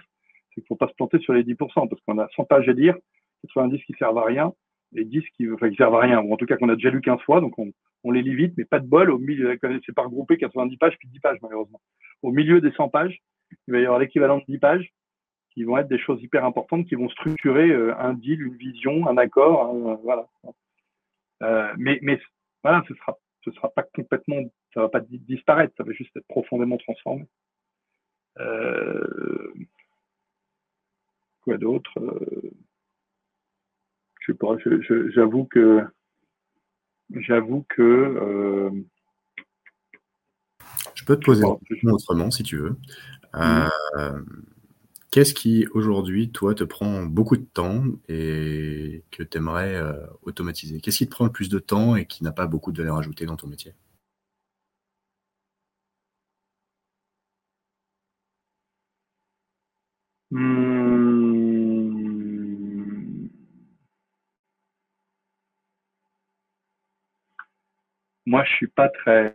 c'est qu'il ne faut pas se planter sur les 10%, parce qu'on a 100 pages à lire, 90 qui servent à rien et 10 qui, enfin, qui servent à rien, ou en tout cas qu'on a déjà lu 15 fois, donc on, on les lit vite, mais pas de bol, au milieu, c'est pas regroupé 90 pages puis 10 pages malheureusement. Au milieu des 100 pages, il va y avoir l'équivalent de 10 pages qui vont être des choses hyper importantes, qui vont structurer euh, un deal, une vision, un accord, euh, voilà. Euh, mais, mais voilà, ce sera, ce sera pas complètement, ça va pas disparaître, ça va juste être profondément transformé. Euh, quoi d'autre je sais pas, j'avoue que j'avoue que euh, je peux te poser une question autrement si tu veux. Euh, qu'est-ce qui aujourd'hui, toi, te prend beaucoup de temps et que tu aimerais euh, automatiser? Qu'est-ce qui te prend le plus de temps et qui n'a pas beaucoup de valeur ajoutée dans ton métier? Moi, je suis pas très,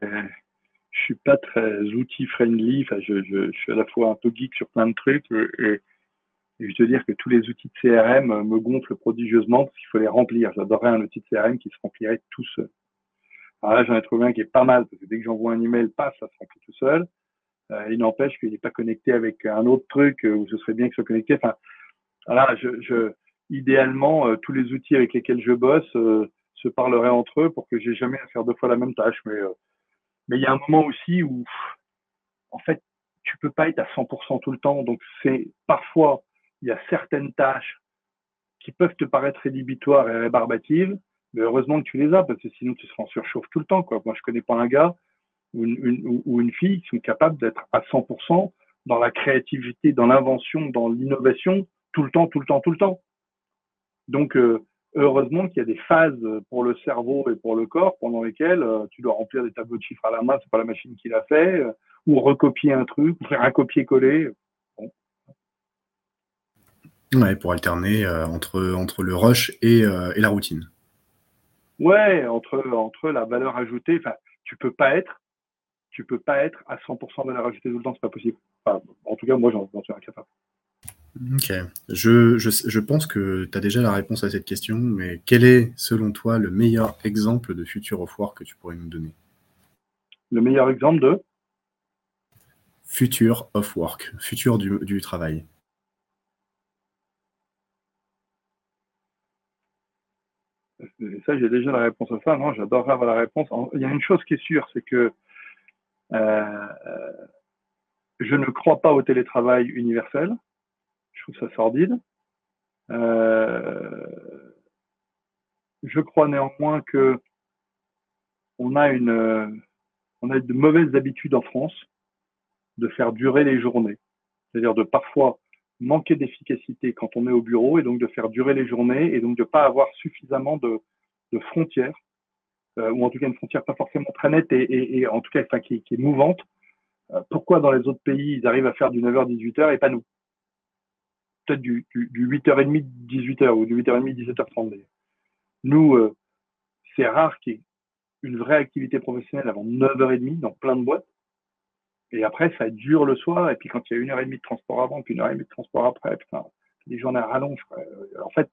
je suis pas très outil friendly. Enfin, je, suis à la fois un peu geek sur plein de trucs et, et je veux dire que tous les outils de CRM me gonflent prodigieusement parce qu'il faut les remplir. J'adorerais un outil de CRM qui se remplirait tout seul. Alors là, j'en ai trouvé un qui est pas mal parce que dès que j'envoie un email, pas ça se remplit tout seul. Euh, il n'empêche qu'il n'est pas connecté avec un autre truc où ce serait bien qu'il soit connecté. Enfin, voilà, idéalement, euh, tous les outils avec lesquels je bosse euh, se parleraient entre eux pour que j'ai jamais à faire deux fois la même tâche. Mais euh, mais il y a un moment aussi où, en fait, tu peux pas être à 100% tout le temps. Donc c'est parfois il y a certaines tâches qui peuvent te paraître rédhibitoires et rébarbatives, mais heureusement que tu les as parce que sinon tu seras en surchauffe tout le temps. Moi, je connais pas un gars ou une, une, ou une fille qui sont capables d'être à 100% dans la créativité, dans l'invention, dans l'innovation tout le temps, tout le temps, tout le temps. Donc, euh, heureusement qu'il y a des phases pour le cerveau et pour le corps pendant lesquelles euh, tu dois remplir des tableaux de chiffres à la main, c'est pas la machine qui l'a fait, euh, ou recopier un truc, ou faire un copier-coller. Bon. Ouais, pour alterner euh, entre, entre le rush et, euh, et, la routine. Ouais, entre, entre la valeur ajoutée, enfin, tu peux pas être, tu peux pas être à 100% valeur ajoutée tout le temps, c'est pas possible. Enfin, en tout cas, moi, j'en suis incapable. Ok. Je, je, je pense que tu as déjà la réponse à cette question, mais quel est, selon toi, le meilleur exemple de Future of Work que tu pourrais nous donner? Le meilleur exemple de? Future of Work, futur du, du travail. Et ça, j'ai déjà la réponse à ça. Non, j'adorerais avoir la réponse. Il y a une chose qui est sûre, c'est que euh, je ne crois pas au télétravail universel. Trouve ça sordide. Euh, je crois néanmoins que on a une, on a de mauvaises habitudes en France de faire durer les journées. C'est-à-dire de parfois manquer d'efficacité quand on est au bureau et donc de faire durer les journées et donc de pas avoir suffisamment de, frontières euh, ou en tout cas une frontière pas forcément très nette et, en tout cas qui, est mouvante. Euh, pourquoi dans les autres pays ils arrivent à faire du 9h 18h et pas nous? Peut-être du, du, du 8h30 18h ou du 8h30 17h30 d'ailleurs. Nous euh, c'est rare qu'il y ait une vraie activité professionnelle avant 9h30 dans plein de boîtes. Et après, ça dure le soir. Et puis, quand il y a une heure et demie de transport avant, puis une heure et demie de transport après, les journées rallongent. Quoi. En fait,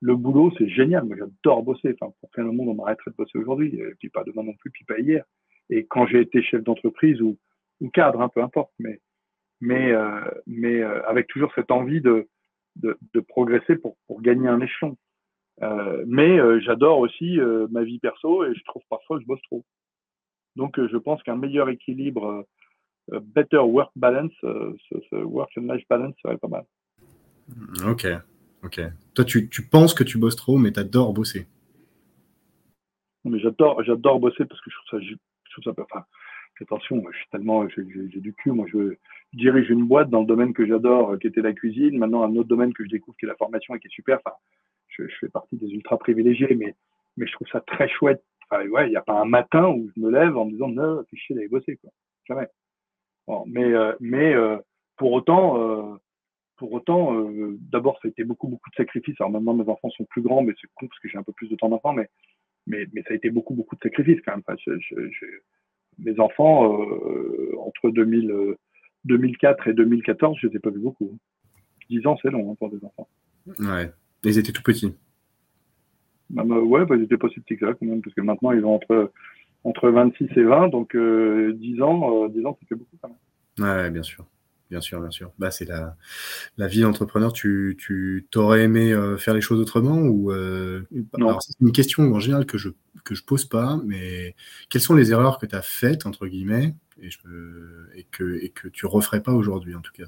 le boulot, c'est génial. Moi, j'adore bosser. Enfin, pour quel moment on m'arrêterait de bosser aujourd'hui puis pas demain non plus, puis pas hier. Et quand j'ai été chef d'entreprise ou, ou cadre, hein, peu importe, mais mais euh, mais euh, avec toujours cette envie de de, de progresser pour pour gagner un échelon. Euh, mais j'adore aussi ma vie perso et je trouve parfois que je bosse trop. Donc, je pense qu'un meilleur équilibre better work balance, ce, ce work and life balance serait pas mal. Ok, ok. Toi, tu, tu penses que tu bosses trop, mais tu adores bosser. Mais j'adore, j'adore bosser parce que je trouve ça, je trouve ça, enfin, attention, je suis tellement, j'ai du cul. Moi, je, dirige une boîte dans le domaine que j'adore, qui était la cuisine. Maintenant, un autre domaine que je découvre, qui est la formation et qui est super. Enfin, je, fais partie des ultra privilégiés, mais, mais je trouve ça très chouette. Enfin, ouais, il n'y a pas un matin où je me lève en me disant, non, fais chier d'aller bosser, quoi. Jamais. Bon, mais euh, mais euh, pour autant, euh, pour autant, d'abord, ça a été beaucoup beaucoup de sacrifices. Alors maintenant, mes enfants sont plus grands, mais c'est con parce que j'ai un peu plus de temps d'enfant, mais mais mais ça a été beaucoup beaucoup de sacrifices quand même. Mes enfants entre 2000, 2004 et 2014, je les ai pas vus beaucoup. 10 ans, c'est long hein, pour des enfants. Ouais, ils étaient tout petits. Bah, bah, ouais, bah, ils étaient pas si petits que ça quand même, parce que maintenant ils ont entre entre 26 et 20, donc euh, 10 ans, euh, 10 ans, ça fait beaucoup quand même. Ouais, bien sûr. Bien sûr, bien sûr. Bah, c'est la, la vie d'entrepreneur. Tu, tu t'aurais aimé euh, faire les choses autrement ou euh, alors, c'est une question en général que je que je pose pas, mais quelles sont les erreurs que tu as faites entre guillemets et, je, et que et que tu referais pas aujourd'hui en tout cas?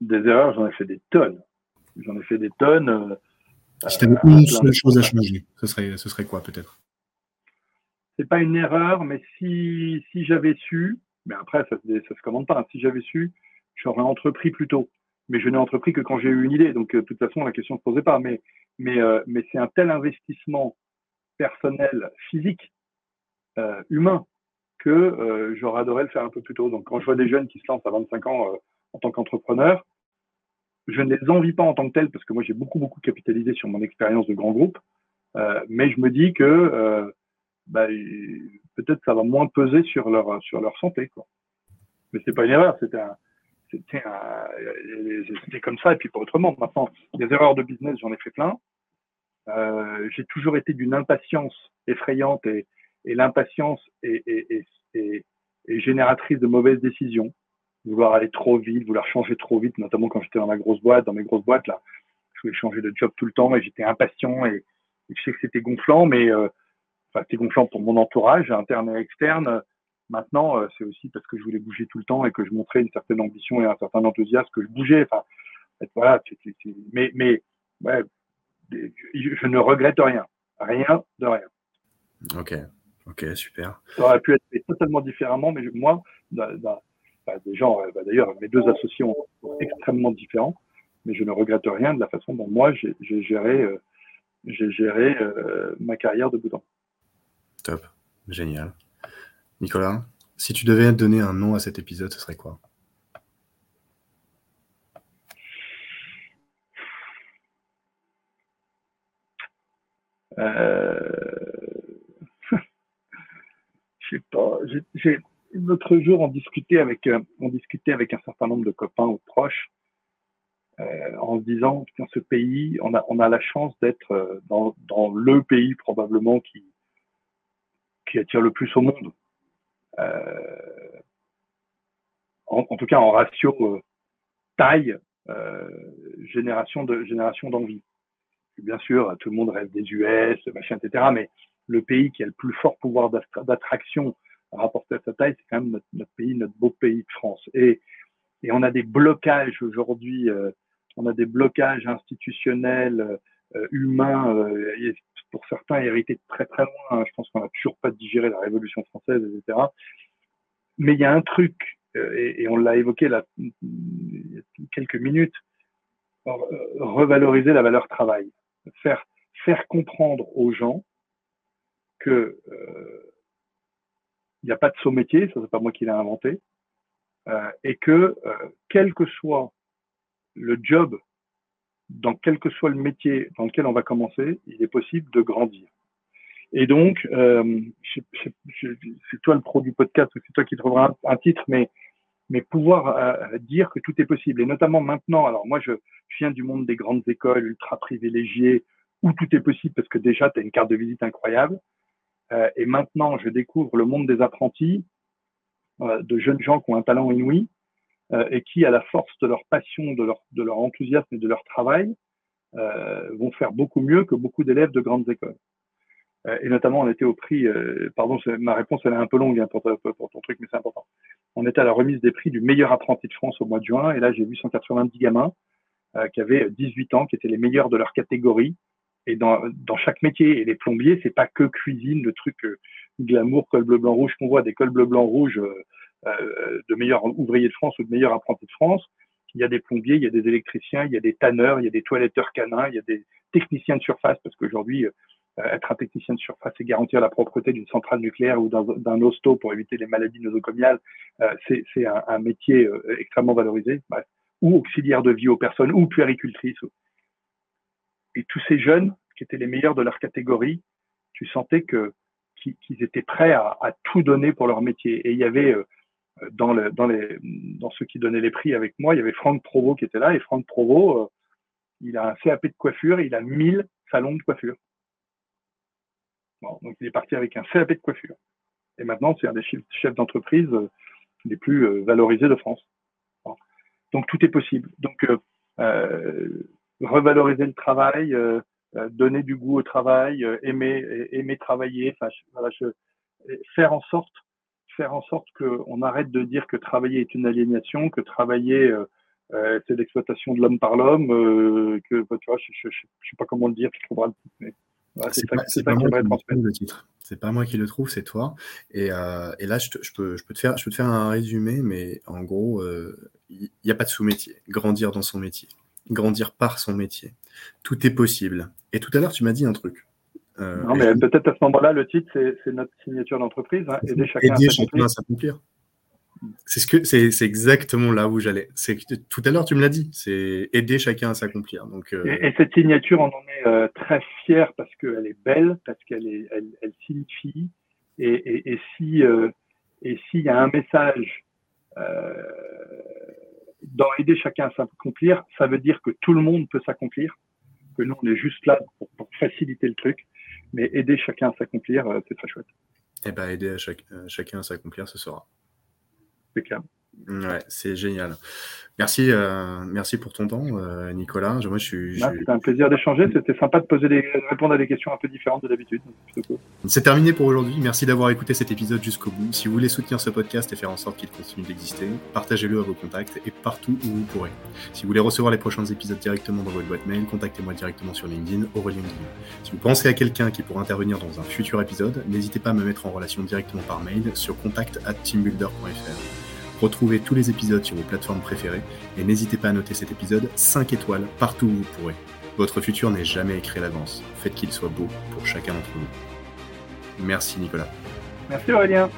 Des erreurs, j'en ai fait des tonnes. J'en ai fait des tonnes. Euh, si tu avais une seule chose à changer, ce serait ce serait quoi peut-être? C'est pas une erreur, mais si, si j'avais su, mais après, ça, ça se commande pas, si j'avais su, j'aurais entrepris plus tôt. Mais je n'ai entrepris que quand j'ai eu une idée. Donc, euh, de toute façon, la question ne se posait pas. Mais, mais, euh, mais c'est un tel investissement personnel, physique, euh, humain, que j'aurais adoré le faire un peu plus tôt. Donc, quand je vois des jeunes qui se lancent à 25 ans en tant qu'entrepreneur, je ne les envie pas en tant que tels parce que moi, j'ai beaucoup, beaucoup capitalisé sur mon expérience de grand groupe. Mais je me dis que bah, peut-être ça va moins peser sur leur sur leur santé quoi. Mais c'est pas une erreur, c'était c'était c'était comme ça et puis pas autrement. Maintenant, des erreurs de business, j'en ai fait plein. Euh, j'ai toujours été d'une impatience effrayante et, et l'impatience est, est, est, génératrice de mauvaises décisions. Vouloir aller trop vite, vouloir changer trop vite, notamment quand j'étais dans ma grosse boîte, dans mes grosses boîtes là, je voulais changer de job tout le temps et j'étais impatient et, je sais que c'était gonflant, mais euh, enfin c'était gonflant pour mon entourage interne et externe. Maintenant, euh, c'est aussi parce que je voulais bouger tout le temps et que je montrais une certaine ambition et un certain enthousiasme que je bougeais. Enfin, voilà, mais mais ouais, je ne regrette rien, rien de rien. Ok, ok, super. Ça aurait pu être fait totalement différemment, mais moi, bah, des gens, bah, d'ailleurs, mes deux associés sont extrêmement différents, mais je ne regrette rien de la façon dont moi j'ai géré, euh, j'ai géré euh, ma carrière de bout en Génial. Nicolas, si tu devais donner un nom à cet épisode, ce serait quoi? Euh... Je sais pas. L'autre jour, on discutait avec, euh, on discutait avec un certain nombre de copains ou proches, euh, en se disant, dans ce pays, on a, on a la chance d'être euh, dans le pays probablement qui, qui attire le plus au monde. Euh, en, tout cas, en ratio euh, taille, génération de génération d'envie. Bien sûr, tout le monde rêve des US, machin, etc. Mais le pays qui a le plus fort pouvoir d'attraction rapporté à sa taille, c'est quand même notre, pays, notre beau pays de France. Et, on a des blocages aujourd'hui, euh, on a des blocages institutionnels, euh, humains, euh, certains hérités de très très loin. Je pense qu'on n'a toujours pas digéré la Révolution française, etc. Mais il y a un truc, et, et, on l'a évoqué là, il y a quelques minutes, revaloriser la valeur travail, faire faire comprendre aux gens que euh, il n'y a pas de saut métier, ça c'est pas moi qui l'ai inventé, euh, et que euh, quel que soit le job, dans quel que soit le métier dans lequel on va commencer, il est possible de grandir. Et donc, euh, c'est toi le pro du podcast c'est toi qui trouveras un, titre, mais mais pouvoir euh, dire que tout est possible. Et notamment maintenant, alors moi je, viens du monde des grandes écoles ultra privilégiées où tout est possible parce que déjà tu as une carte de visite incroyable. Euh, et maintenant, je découvre le monde des apprentis, euh, de jeunes gens qui ont un talent inouï et qui, à la force de leur passion, de leur, de leur enthousiasme et de leur travail, vont faire beaucoup mieux que beaucoup d'élèves de grandes écoles. et notamment, on était au prix, pardon, ma réponse elle est un peu longue hein, pour, pour, ton truc, mais c'est important. On était à la remise des prix du meilleur apprenti de France au mois de juin, et là j'ai vu 190 gamins qui avaient 18 ans, qui étaient les meilleurs de leur catégorie, et dans, dans chaque métier. Et les plombiers, c'est pas que cuisine, le truc euh, glamour, col bleu, blanc, rouge qu'on voit, des cols bleu, blanc, rouge euh, euh, de meilleurs ouvriers de France ou de meilleurs apprentis de France. Il y a des plombiers, il y a des électriciens, il y a des tanneurs, il y a des toiletteurs canins, il y a des techniciens de surface, parce qu'aujourd'hui, être un technicien de surface et garantir la propreté d'une centrale nucléaire ou d'un hosto pour éviter les maladies nosocomiales, c'est un, métier extrêmement valorisé. Bref. Ou auxiliaire de vie aux personnes, ou puéricultrice, et tous ces jeunes qui étaient les meilleurs de leur catégorie, tu sentais qu'ils étaient prêts à, à, tout donner pour leur métier. Et il y avait euh, dans, le, dans, les, dans ceux qui donnaient les prix avec moi, il y avait Franck Provo qui était là. Et Franck Provo, euh, il a un CAP de coiffure, il a 1000 salons de coiffure. Bon, donc il est parti avec un CAP de coiffure. Et maintenant, c'est un des chefs d'entreprise euh, les plus valorisés de France. Bon. Donc tout est possible. Donc euh, revaloriser le travail, euh, euh, donner du goût au travail, euh, aimer aimer travailler, enfin voilà, je, faire en sorte faire en sorte qu'on arrête de dire que travailler est une aliénation, que travailler euh, c'est l'exploitation de l'homme par l'homme, euh, que bah, tu vois, je, je, sais pas comment le dire, tu trouveras le titre. Mais, voilà, c'est pas, moi qui trouve le titre. C'est pas moi qui le trouve, c'est toi. Et, euh, et là, je, te, je, peux, je, peux te faire, je peux te faire un résumé, mais en gros, il n'y a pas de sous-métier. Grandir dans son métier grandir par son métier. Tout est possible. Et tout à l'heure, tu m'as dit un truc. Euh, non, mais peut-être à ce moment-là, le titre, c'est notre signature d'entreprise. Hein, aider chacun, aider à, s'accomplir. C'est ce que c'est exactement là où j'allais. C'est tout à l'heure tu me l'as dit, c'est aider chacun à s'accomplir. Donc euh, et, cette signature, on en est euh, très fier parce qu'elle est belle, parce qu'elle est, elle, signifie. Et, et si et s'il y a un message dans aider chacun à s'accomplir, ça veut dire que tout le monde peut s'accomplir. Que nous on est juste là pour, pour faciliter le truc, mais aider chacun à s'accomplir, c'est très chouette. Eh ben aider à chaque, chacun à s'accomplir, ce sera. C'est clair. Ouais, c'est génial. Merci, euh, merci pour ton temps, euh, Nicolas. Moi, je suis, bah, C'était un plaisir d'échanger. C'était sympa de poser des, répondre à des questions un peu différentes de d'habitude. C'est terminé pour aujourd'hui. Merci d'avoir écouté cet épisode jusqu'au bout. Si vous voulez soutenir ce podcast et faire en sorte qu'il continue d'exister, partagez-le à vos contacts et partout où vous pourrez. Si vous voulez recevoir les prochains épisodes directement dans votre boîte mail, contactez-moi directement sur LinkedIn, Aurélien Si vous pensez à quelqu'un qui pourrait intervenir dans un futur épisode, n'hésitez pas à me mettre en relation directement par mail sur contact@teambuilder.fr. Retrouvez tous les épisodes sur vos plateformes préférées et n'hésitez pas à noter cet épisode 5 étoiles partout où vous pourrez. Votre futur n'est jamais écrit à l'avance. Faites qu'il soit beau pour chacun d'entre vous. Merci Nicolas. Merci Aurélien.